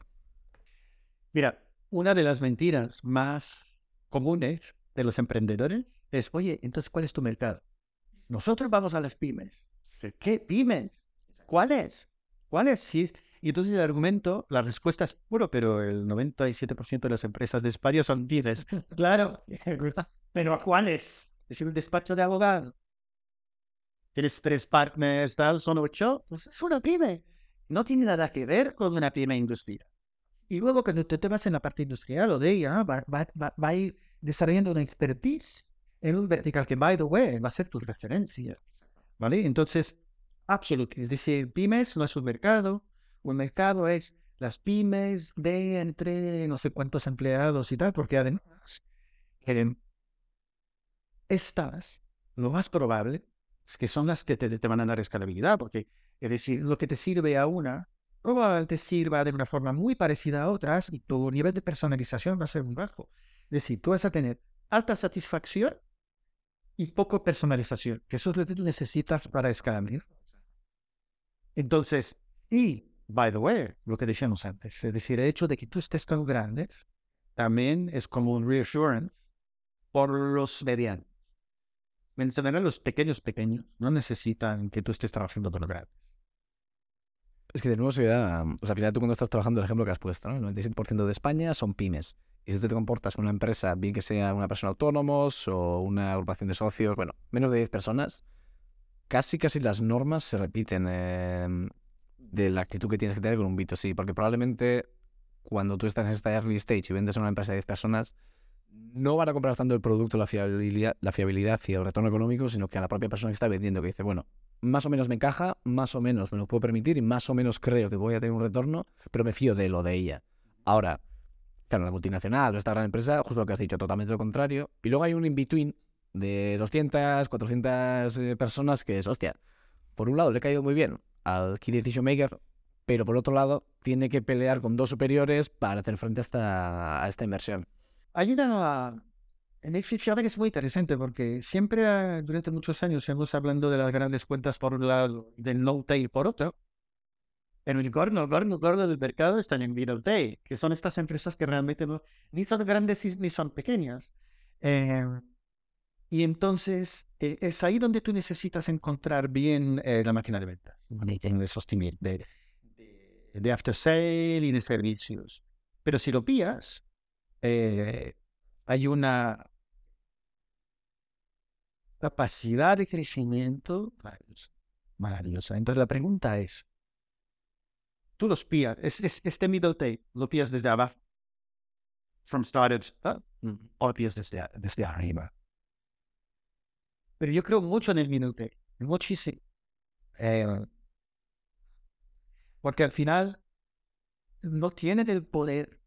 Mira, una de las mentiras más comunes de los emprendedores es, oye, entonces, ¿cuál es tu mercado? Nosotros vamos a las pymes. ¿Qué pymes? ¿Cuáles? ¿Cuáles? Sí. Y entonces el argumento, la respuesta es puro, pero el 97% de las empresas de España son pymes. Claro, pero ¿a cuáles? Es un despacho de abogado. Tienes tres partners, tal, son ocho. Pues es una pyme. No tiene nada que ver con una pyme industrial. Y luego cuando tú te vas en la parte industrial o de ella, va, va, va, va a ir desarrollando una expertise en un vertical que, by the way, va a ser tu referencia. ¿Vale? Entonces, absolutamente. Es decir, pymes no es un mercado. Un mercado es las pymes de entre no sé cuántos empleados y tal, porque además, estas, lo más probable que son las que te, te van a dar escalabilidad, porque es decir, lo que te sirve a una probablemente sirva de una forma muy parecida a otras y tu nivel de personalización va a ser muy bajo. Es decir, tú vas a tener alta satisfacción y poco personalización, que eso es lo que tú necesitas para escalar. Entonces, y, by the way, lo que decíamos antes, es decir, el hecho de que tú estés tan grande también es como un reassurance por los medianos. En general, los pequeños pequeños no necesitan que tú estés trabajando con grandes. Es que de nuevo se da, o sea, al final tú cuando estás trabajando, el ejemplo que has puesto, ¿no? El 97% de España son pymes. Y si tú te comportas con una empresa, bien que sea una persona autónomos o una agrupación de socios, bueno, menos de 10 personas, casi casi las normas se repiten em, de la actitud que tienes que tener con un B2C, porque probablemente cuando tú estás en esta early stage y vendes a una empresa de 10 personas, no van a comprar tanto el producto, la fiabilidad, la fiabilidad y el retorno económico, sino que a la propia persona que está vendiendo, que dice, bueno, más o menos me encaja, más o menos me lo puedo permitir y más o menos creo que voy a tener un retorno, pero me fío de lo de ella. Ahora, claro, la multinacional o esta gran empresa, justo lo que has dicho, totalmente lo contrario. Y luego hay un in-between de 200, 400 eh, personas que es, hostia, por un lado le ha caído muy bien al Key Decision Maker, pero por otro lado tiene que pelear con dos superiores para hacer frente a esta, a esta inversión. Hay una en que es muy interesante porque siempre ah, durante muchos años hemos hablando de las grandes cuentas por un lado, del no tail por otro. En el gordo, el gordo, el gordo del mercado están en middle tail, que son estas empresas que realmente no, ni son grandes ni son pequeñas. Eh, y entonces eh, es ahí donde tú necesitas encontrar bien eh, la máquina de ventas, de sostenimiento, de, de, de after sale y de servicios. Pero si lo pillas, hay una capacidad de crecimiento maravillosa. Entonces la pregunta es, tú los pillas, es, este middle tape, lo pillas desde abajo, from started up, o lo pillas desde, desde arriba. Pero yo creo mucho en el middle tape, muchísimo. Eh, porque al final no tienen el poder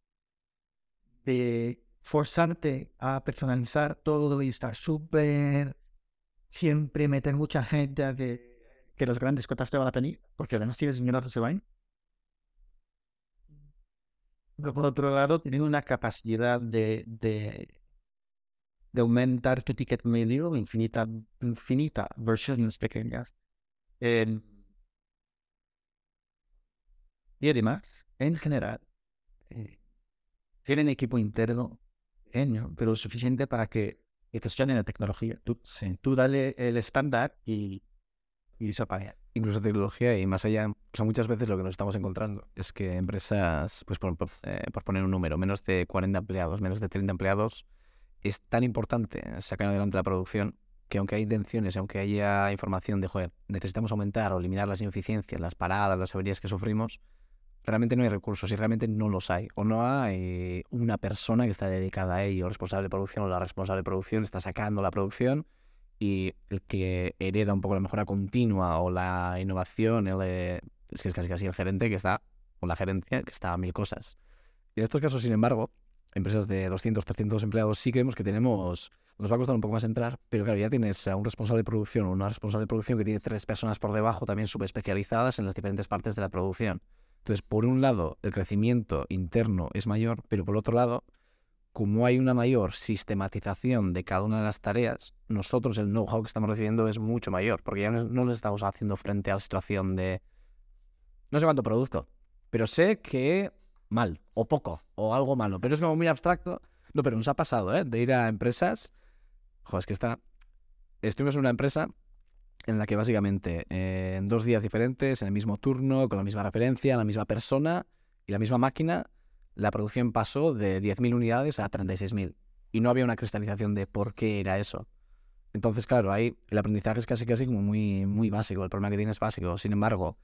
de forzarte a personalizar todo y estar súper siempre meter mucha gente que, que las grandes cuotas te van a venir, porque además tienes a que se vayan. Pero por otro lado, tienen una capacidad de, de, de aumentar tu ticket medio infinita, infinita versiones pequeñas. y además, en general, eh, tienen equipo interno pequeño, pero suficiente para que gestionen la tecnología. Tú, tú dale el estándar y, y se apaga. Incluso tecnología y más allá, o sea, muchas veces lo que nos estamos encontrando es que empresas, pues por, eh, por poner un número, menos de 40 empleados, menos de 30 empleados, es tan importante sacar adelante la producción que aunque hay intenciones, aunque haya información de, joder, necesitamos aumentar o eliminar las ineficiencias, las paradas, las averías que sufrimos, realmente no hay recursos y realmente no los hay. O no hay una persona que está dedicada a ello, responsable de producción o la responsable de producción está sacando la producción y el que hereda un poco la mejora continua o la innovación, es que es casi casi el gerente que está, o la gerencia que está a mil cosas. Y en estos casos, sin embargo, empresas de 200, 300 empleados sí que vemos que tenemos, nos va a costar un poco más entrar, pero claro, ya tienes a un responsable de producción o una responsable de producción que tiene tres personas por debajo también subespecializadas en las diferentes partes de la producción. Entonces, por un lado, el crecimiento interno es mayor, pero por otro lado, como hay una mayor sistematización de cada una de las tareas, nosotros el know-how que estamos recibiendo es mucho mayor, porque ya no nos estamos haciendo frente a la situación de no sé cuánto producto, pero sé que mal, o poco, o algo malo, pero es como muy abstracto. No, pero nos ha pasado, ¿eh? De ir a empresas. Joder, es que está. Estuvimos en una empresa en la que básicamente eh, en dos días diferentes, en el mismo turno, con la misma referencia, la misma persona y la misma máquina, la producción pasó de 10.000 unidades a 36.000. Y no había una cristalización de por qué era eso. Entonces, claro, ahí el aprendizaje es casi casi como muy, muy básico, el problema que tienes es básico. Sin embargo,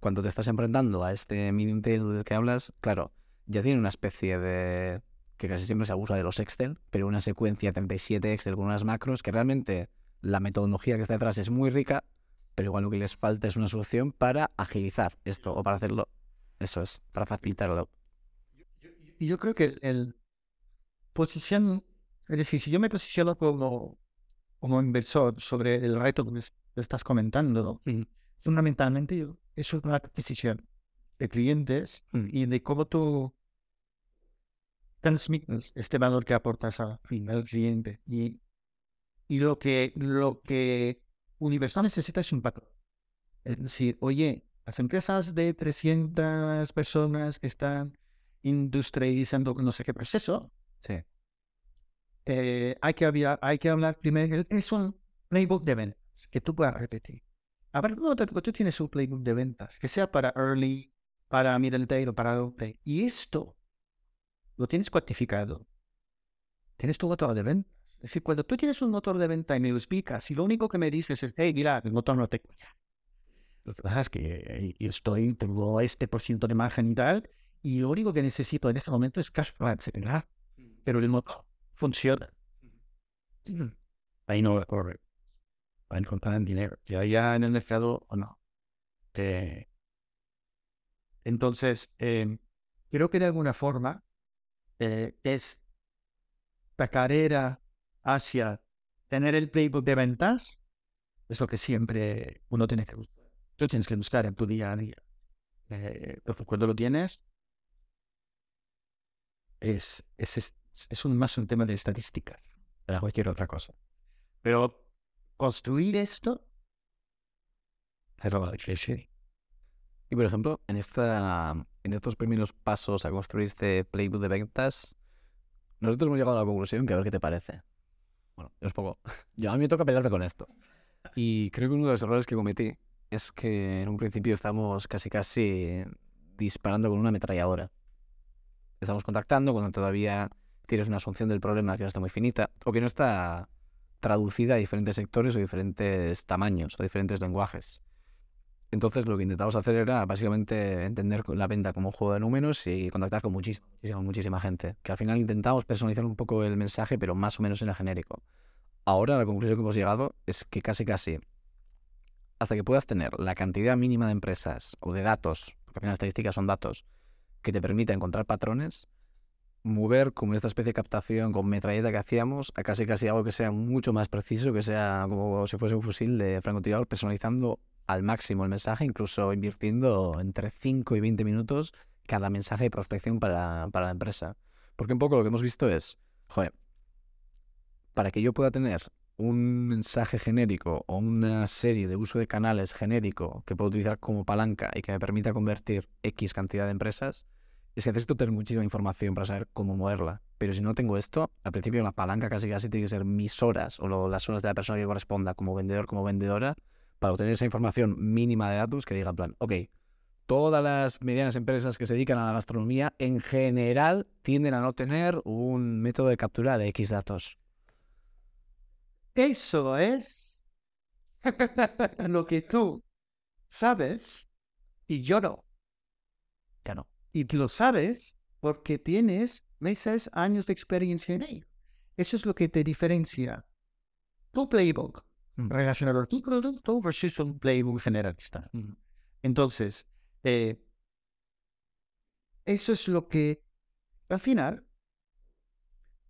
cuando te estás enfrentando a este medium tail del que hablas, claro, ya tiene una especie de... que casi siempre se abusa de los Excel, pero una secuencia 37 Excel con unas macros que realmente la metodología que está detrás es muy rica, pero igual lo que les falta es una solución para agilizar esto o para hacerlo. Eso es, para facilitarlo. Y yo creo que el posición, es decir, si yo me posiciono como, como inversor sobre el reto estás comentando, fundamentalmente yo- es una adquisición de clientes Mm. y de cómo tú transmites este valor que aportas al cliente. Y, y lo que lo que Universal necesita es un patrón. Es decir, oye, las empresas de 300 personas que están industrializando no sé qué proceso, Sí. eh, hay, que había- hay que hablar primero. Es un playbook de ventas que tú puedas repetir. A ver, no, tú, tienes un playbook de ventas que sea para early, para middle tail o para long tail. Y esto lo tienes cuantificado. Tienes tu motor de ventas. Es decir, cuando tú tienes un motor de venta y me lo explicas y lo único que me dices es, hey, mira, el motor no te ya. Lo que pasa es que yo estoy, tengo este por ciento de margen y tal, y lo único que necesito en este momento es cash para acelerar. Pero el motor funciona. Ahí no corre. Va a encontrar el dinero, que haya en el mercado o no. Eh, entonces, eh, creo que de alguna forma eh, es la carrera hacia tener el playbook de ventas, es lo que siempre uno tiene que buscar. Tú tienes que buscar en tu día a día. Eh, entonces, cuando lo tienes, es, es, es, es un, más un tema de estadística para cualquier otra cosa. Pero construir esto es lo difícil. Y por ejemplo, en esta en estos primeros pasos a construir este playbook de ventas, nosotros hemos llegado a la conclusión que a ver qué te parece. Bueno, es poco. Yo a mí me toca pelearme con esto. Y creo que uno de los errores que cometí es que en un principio estamos casi casi disparando con una ametralladora. Estamos contactando cuando todavía tienes una asunción del problema que no está muy finita o que no está traducida a diferentes sectores o diferentes tamaños o diferentes lenguajes. Entonces lo que intentamos hacer era básicamente entender la venta como un juego de números y contactar con muchísima, muchísima, muchísima gente. Que al final intentamos personalizar un poco el mensaje, pero más o menos era genérico. Ahora la conclusión que hemos llegado es que casi casi hasta que puedas tener la cantidad mínima de empresas o de datos, porque al final estadísticas son datos, que te permita encontrar patrones, mover como esta especie de captación con metralleta que hacíamos a casi casi algo que sea mucho más preciso, que sea como si fuese un fusil de francotirador, personalizando al máximo el mensaje, incluso invirtiendo entre 5 y 20 minutos cada mensaje de prospección para, para la empresa. Porque un poco lo que hemos visto es, joder, para que yo pueda tener un mensaje genérico o una serie de uso de canales genérico que puedo utilizar como palanca y que me permita convertir X cantidad de empresas, es que necesito tener muchísima información para saber cómo moverla. Pero si no tengo esto, al principio la palanca casi casi tiene que ser mis horas o lo- las horas de la persona que corresponda como vendedor, como vendedora, para obtener esa información mínima de datos que diga en plan, ok, todas las medianas empresas que se dedican a la gastronomía en general tienden a no tener un método de captura de X datos. Eso es lo que tú sabes y yo no. Ya no. Y lo sabes porque tienes meses, años de experiencia en ello. Eso es lo que te diferencia tu playbook Mm. relacionado a tu producto versus un playbook generalista. Mm. Entonces, eh, eso es lo que, al final,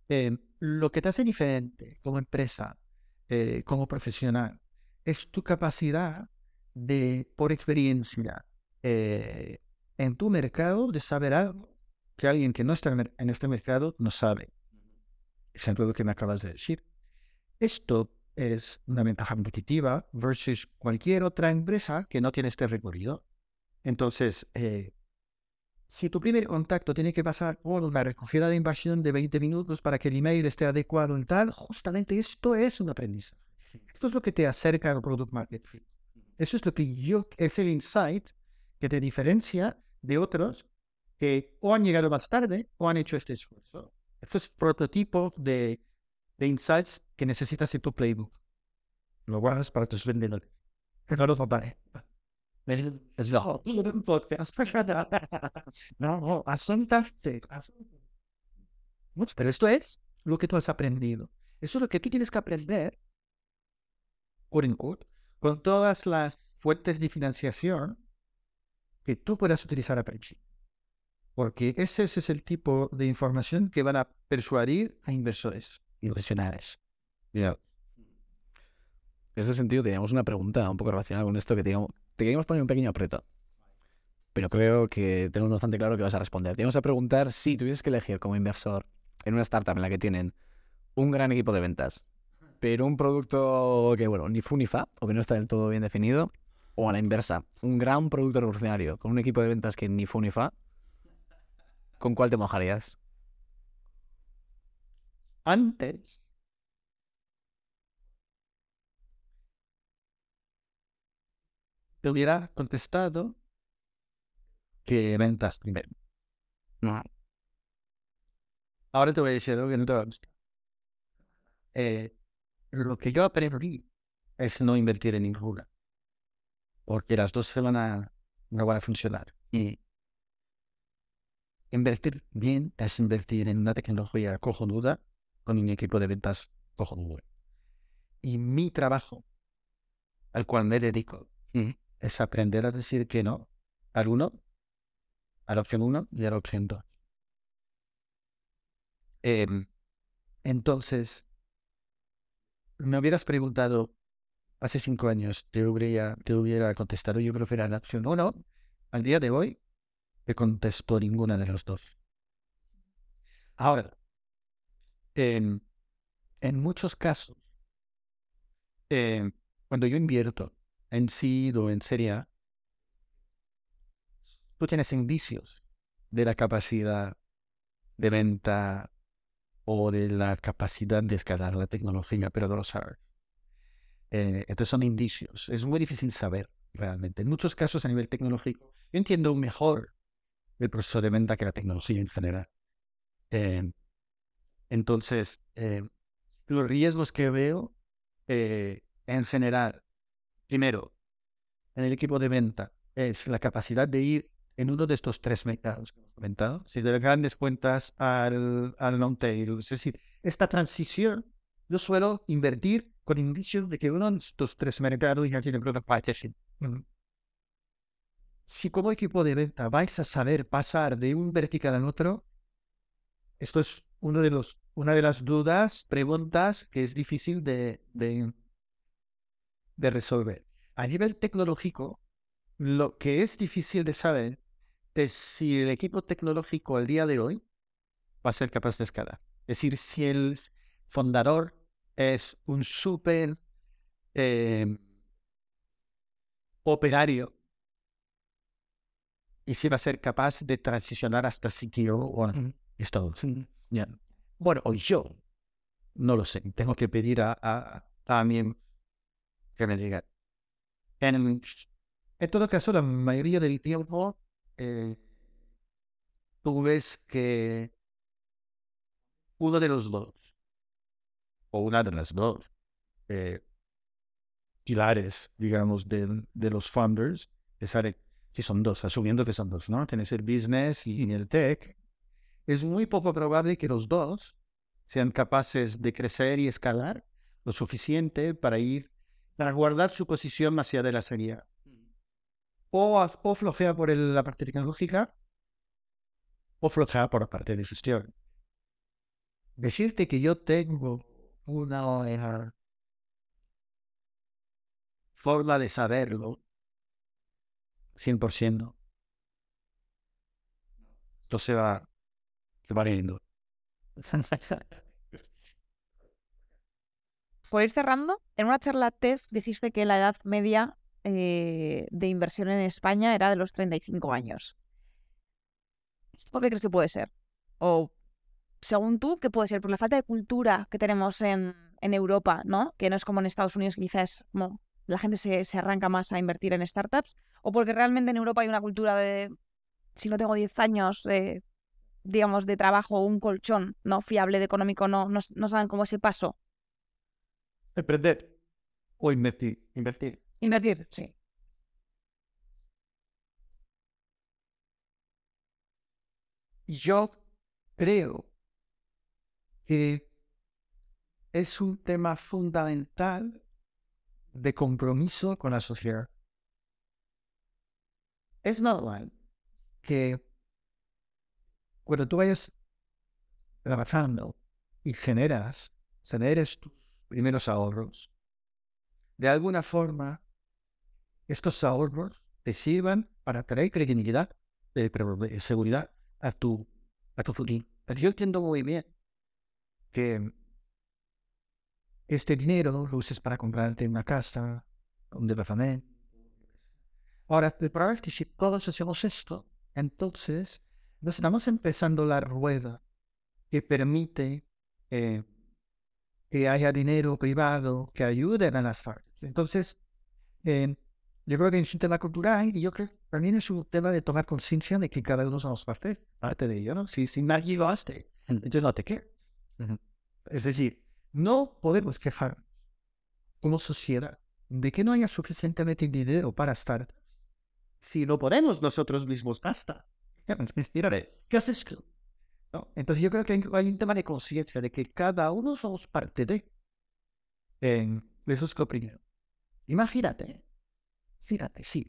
eh, lo que te hace diferente como empresa, eh, como profesional, es tu capacidad de, por experiencia, eh, en tu mercado, de saber algo que alguien que no está en este mercado no sabe. Ejemplo de lo que me acabas de decir. Esto es una ventaja competitiva versus cualquier otra empresa que no tiene este recorrido. Entonces, eh, si tu primer contacto tiene que pasar por una recogida de inversión de 20 minutos para que el email esté adecuado y tal, justamente esto es un aprendizaje. Esto es lo que te acerca al product market fit. Eso es lo que yo, es el insight que te diferencia de otros que o han llegado más tarde o han hecho este esfuerzo. Esto es prototipo de, de insights que necesitas en tu playbook. Lo guardas para tus vendedores. No lo vale. Es lo. No, asuntaste. Pero esto es lo que tú has aprendido. Eso es lo que tú tienes que aprender, quote unquote, con todas las fuentes de financiación que tú puedas utilizar a principio. Porque ese es el tipo de información que van a persuadir a inversores profesionales. Mira, En ese sentido, teníamos una pregunta un poco relacionada con esto que te, te queríamos poner un pequeño aprieto. Pero creo que tenemos bastante claro que vas a responder. Te íbamos a preguntar si tuvieses que elegir como inversor en una startup en la que tienen un gran equipo de ventas, pero un producto que, bueno, ni fu ni fa, o que no está del todo bien definido, o a la inversa, un gran producto revolucionario con un equipo de ventas que ni fu ni fa, ¿con cuál te mojarías? Antes, te hubiera contestado que ventas primero. Ahora te voy a decir algo que no te va a gustar. Eh, lo que yo aprendí es no invertir en ninguna. Porque las dos se van a, no van a funcionar. Y invertir bien es invertir en una tecnología cojonuda con un equipo de ventas cojonudo. Y mi trabajo, al cual me dedico, es aprender a decir que no al uno, a la opción uno y a la opción dos. Em, entonces, me hubieras preguntado hace cinco años, te hubiera, te hubiera contestado, yo creo que era la opción uno. Al día de hoy, te contesto ninguna de los dos. Ahora, en muchos casos, em, cuando yo invierto en SEED o en Serie A, tú tienes indicios de la capacidad de venta o de la capacidad de escalar la tecnología, pero no lo sabes. Eh, entonces son indicios. Es muy difícil saber realmente. En muchos casos a nivel tecnológico, yo entiendo mejor el proceso de venta que la tecnología en general. Eh, entonces, eh, los riesgos que veo eh, en general, primero, en el equipo de venta, es la capacidad de ir en uno de estos tres mercados que hemos comentado, si de las grandes cuentas al, long tail. Es decir, esta transición, yo suelo invertir con indicios de que uno de estos tres mercados ya tiene product. Ujú. Si como equipo de venta vais a saber pasar de un vertical al otro, esto es uno de los, una de las dudas, preguntas que es difícil de, de, de resolver. A nivel tecnológico, lo que es difícil de saber es si el equipo tecnológico al día de hoy va a ser capaz de escalar. Es decir, si el fundador es un súper eh, operario y si va a ser capaz de transicionar hasta CTO o Ujú. esto. Bueno, o yo no lo sé. Tengo que pedir a, a, mi que me diga. En, en todo caso, la mayoría del tiempo eh, tú ves que uno de los dos o una de las dos eh, pilares, digamos, de, de los are- si son dos, asumiendo que son dos, ¿no? Tienes el business y el tech. Es muy poco probable que los dos sean capaces de crecer y escalar lo suficiente para ir, para guardar su posición hacia de la serie. A. O, o flojea por el- la parte tecnológica, o flojea por la parte de gestión. Decirte que yo tengo una forma de saberlo, 100%, no. Esto se va, se va leyendo. Por ir cerrando, en una charla TED dijiste que la edad media eh, de inversión en España era de los 35 años. ¿Esto por qué crees que puede ser? O, según tú, ¿qué puede ser? Por la falta de cultura que tenemos en, Europa, ¿no? Que no es como en Estados Unidos, quizás la gente se, se arranca más a invertir en startups. O porque realmente en Europa hay una cultura de, si no tengo 10 años, eh, digamos, de trabajo, un colchón no fiable de económico, no, no, no saben cómo ese paso. Emprender o invertir. Invertir. Invertir, sí. Yo creo que es un tema fundamental de compromiso con la sociedad. Es normal que cuando tú vayas trabajando y generas, generes tus primeros ahorros, de alguna forma estos ahorros te sirvan para traer credibilidad, eh, eh, seguridad a tu, a tu futuro. Pero yo entiendo muy bien que este dinero lo uses para comprarte una casa, un departamento. Ahora, el problema es que si todos hacemos esto, entonces nos estamos empezando la rueda que permite eh, que haya dinero privado que ayude a las startups. Entonces, eh, yo creo que es un tema cultural y yo creo que también es un tema de tomar conciencia de que cada uno somos parte, parte de ello, ¿no? Si, si nadie lo hace, entonces no te quedas. Es decir, no podemos quejar como sociedad de que no haya suficientemente dinero para startups. Si no podemos nosotros mismos, basta. ¿Qué haces? ¿No? Entonces yo creo que hay un tema de conciencia de que cada uno somos parte de. En, eso es lo primero. Imagínate, fíjate, sí.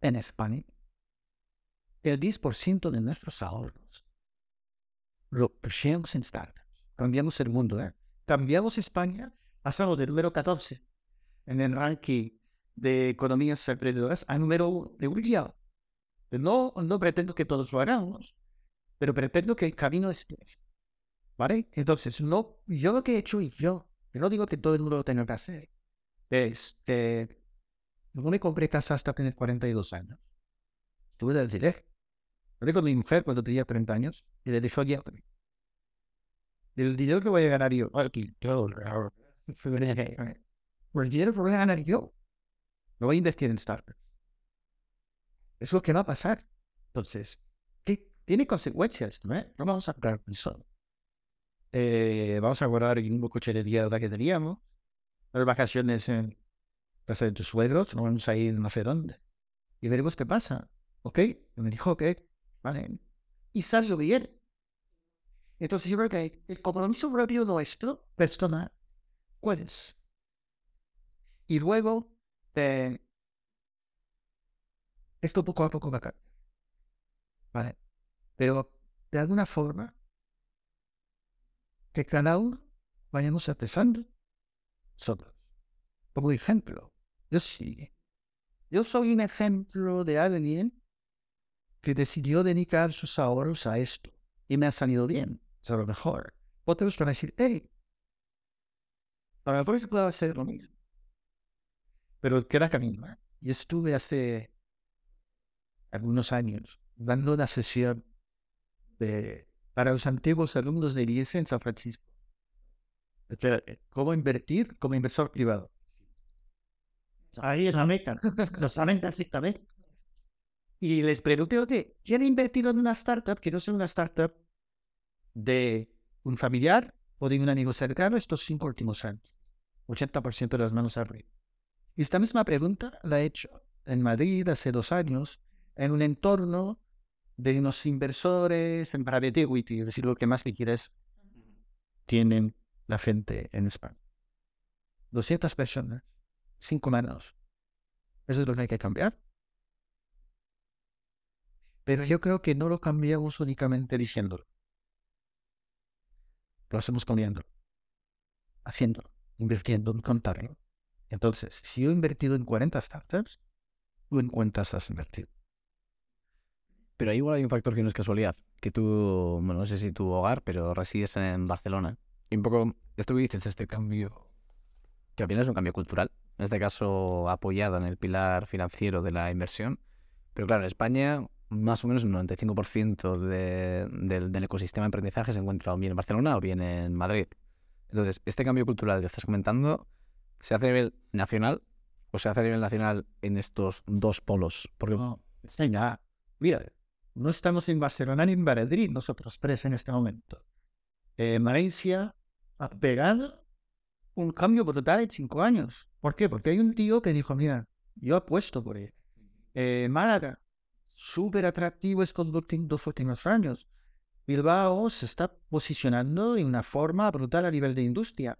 En España, el 10% de nuestros ahorros lo pusimos en startups. Cambiamos el mundo, ¿eh? Cambiamos España, pasamos del número 14 en el ranking de economías emprendedoras a número 1 de un día. No, no pretendo que todos lo hagamos, pero pretendo que el camino es ¿Vale? Entonces, no, yo lo que he hecho y yo, yo no digo que todo el mundo lo tenga que hacer. Este, no me compré casa hasta tener 42 años. Tuve de alquiler. Hablé con mi mujer cuando tenía 30 años y le dije, oye, del dinero que voy a ganar yo, el dinero que voy a ganar yo, lo voy a invertir en startups. Es lo que va a pasar. Entonces, ¿qué? tiene consecuencias, ¿no? No vamos a pagar eso. Eh, vamos a guardar el mismo coche de día que teníamos. Las vacaciones en casa de tus suegros, no vamos a ir no sé dónde. Y veremos qué pasa. ¿Ok? Y me dijo, ok, vale. Y salió bien. Entonces yo creo que el compromiso propio nuestro, personal, ¿cuál es? Y luego, eh, esto poco a poco va a cambiar. ¿Vale? Pero de alguna forma, que cada uno vayamos empezando nosotros. Como ejemplo, yo sí. Yo soy un ejemplo de alguien que decidió dedicar sus ahorros a esto y me ha salido bien. A lo mejor. Otros van a decir, hey, a lo mejor se puede hacer lo mismo. Pero queda camino. ¿eh? Yo estuve hace algunos años dando una sesión de, para los antiguos alumnos de IES en San Francisco. ¿Cómo invertir como inversor privado? Ahí es la meta. Lo saben también. Y les pregunté, oye, ¿quién ha invertido en una startup que no sea una startup de un familiar o de un amigo cercano estos cinco últimos años? 80% de las manos arriba. Y esta misma pregunta la he hecho en Madrid hace dos años en un entorno de unos inversores en private equity, es decir, lo que más que quieres tienen la gente en España. 200 personas, cinco manos. Eso es lo que hay que cambiar. Pero yo creo que no lo cambiamos únicamente diciéndolo. Lo hacemos comiendo, haciéndolo, invirtiendo, contando. Entonces, si yo he invertido en 40 startups, tú en cuántas has invertido. Pero ahí igual hay un factor que no es casualidad. Que tú, bueno, no sé si tu hogar, pero resides en Barcelona. Y un poco, esto que dices, este cambio, que al es un cambio cultural, en este caso apoyado en el pilar financiero de la inversión. Pero claro, en España, más o menos un 95% de, del, del ecosistema de aprendizaje se encuentra o bien en Barcelona o bien en Madrid. Entonces, este cambio cultural que estás comentando, ¿se hace a nivel nacional o se hace a nivel nacional en estos dos polos? Porque... No, venga, mira, no estamos en Barcelona ni en Madrid, nosotros tres en este momento. Eh, Valencia ha pegado un cambio brutal en cinco años. ¿Por qué? Porque hay un tío que dijo, mira, yo apuesto por él. Eh, Málaga, súper atractivo estos dos últimos años. Bilbao se está posicionando de una forma brutal a nivel de industria.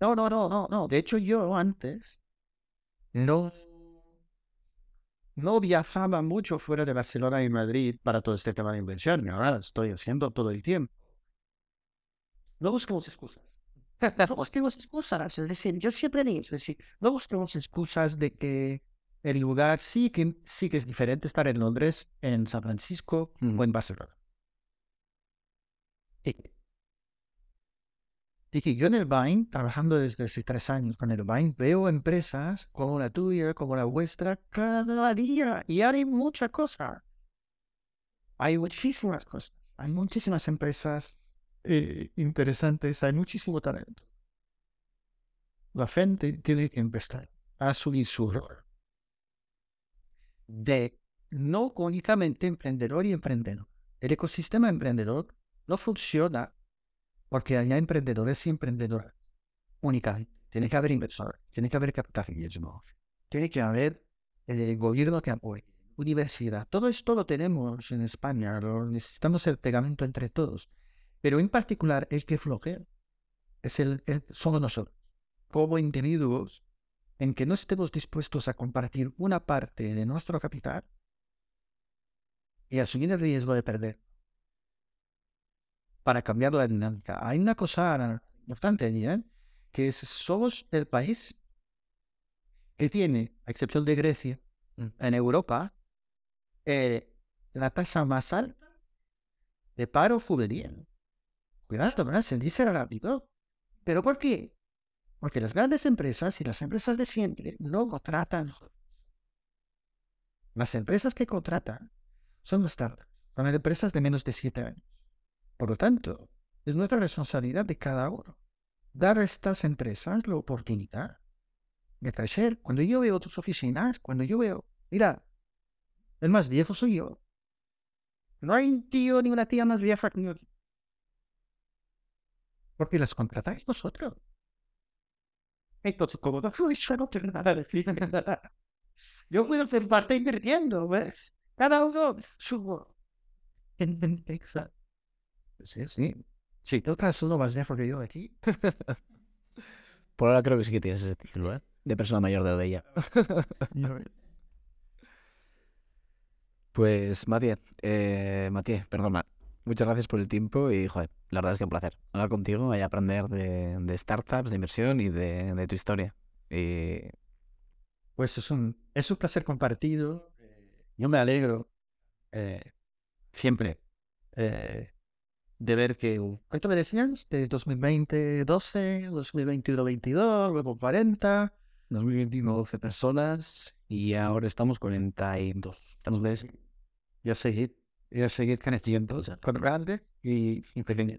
No, no, no, no, no. De hecho, yo antes no no viajaba mucho fuera de Barcelona y Madrid para todo este tema de inversión. Ahora estoy haciendo todo el tiempo. No buscamos excusas. no busquemos excusas. Es decir, yo siempre digo, es decir, no busquemos excusas de que el lugar sí que, sí que es diferente estar en Londres, en San Francisco Mm. o en Barcelona. Y, y que yo en el Vine, trabajando desde hace tres años con el Vine, veo empresas como la tuya, como la vuestra, cada día. Y hay mucha cosa. Hay muchísimas cosas. Hay muchísimas empresas eh, interesantes. Hay muchísimo talento. La gente tiene que empezar a asumir su rol de no únicamente emprendedor y emprendedor. El ecosistema emprendedor no funciona porque haya emprendedores y emprendedoras únicamente. Tiene que haber inversores, tiene que haber capitalismo, tiene que haber el gobierno que apoye, universidad. Todo esto lo tenemos en España, lo necesitamos el pegamento entre todos. Pero en particular el que flojea es el, el- somos nosotros, como individuos, en que no estemos dispuestos a compartir una parte de nuestro capital y asumir el riesgo de perder para cambiar la dinámica. Hay una cosa importante allí, ¿eh? que es, somos el país que tiene, a excepción de Grecia, en Europa, eh, la tasa más alta de paro juvenil. Cuidado, ¿verdad? Se dice rápido. ¿Pero por qué? Porque las grandes empresas y las empresas de siempre no contratan. Las empresas que contratan son las startups, son empresas de menos de siete años. Por lo tanto, es nuestra responsabilidad de cada uno dar a estas empresas la oportunidad de crecer. Cuando yo veo tus oficinas, cuando yo veo, mira, el más viejo soy yo. No hay un tío ni una tía más vieja que yo. Porque las contratáis vosotros. Entonces, como no yo no tengo nada decir. Yo puedo ser parte invirtiendo, ¿ves? Cada uno su... Sí, sí. Sí, tú eres uno más viejo que yo aquí. Por ahora creo que sí que tienes ese título, ¿eh? De persona mayor de ella. Pues, Matías, eh, Matías, perdona. Muchas gracias por el tiempo y, joder, la verdad es que un placer hablar contigo y aprender de, de startups, de inversión y de, de tu historia. Y Pues es un, es un placer compartido. Yo me alegro eh, siempre eh, de ver que, ¿cuánto me decías? De 2020, 12, 2021, 22, luego 40. 2021, 12 personas y ahora estamos 42. Estamos de Y a seguir, y a seguir creciendo con grande y, y pequeño.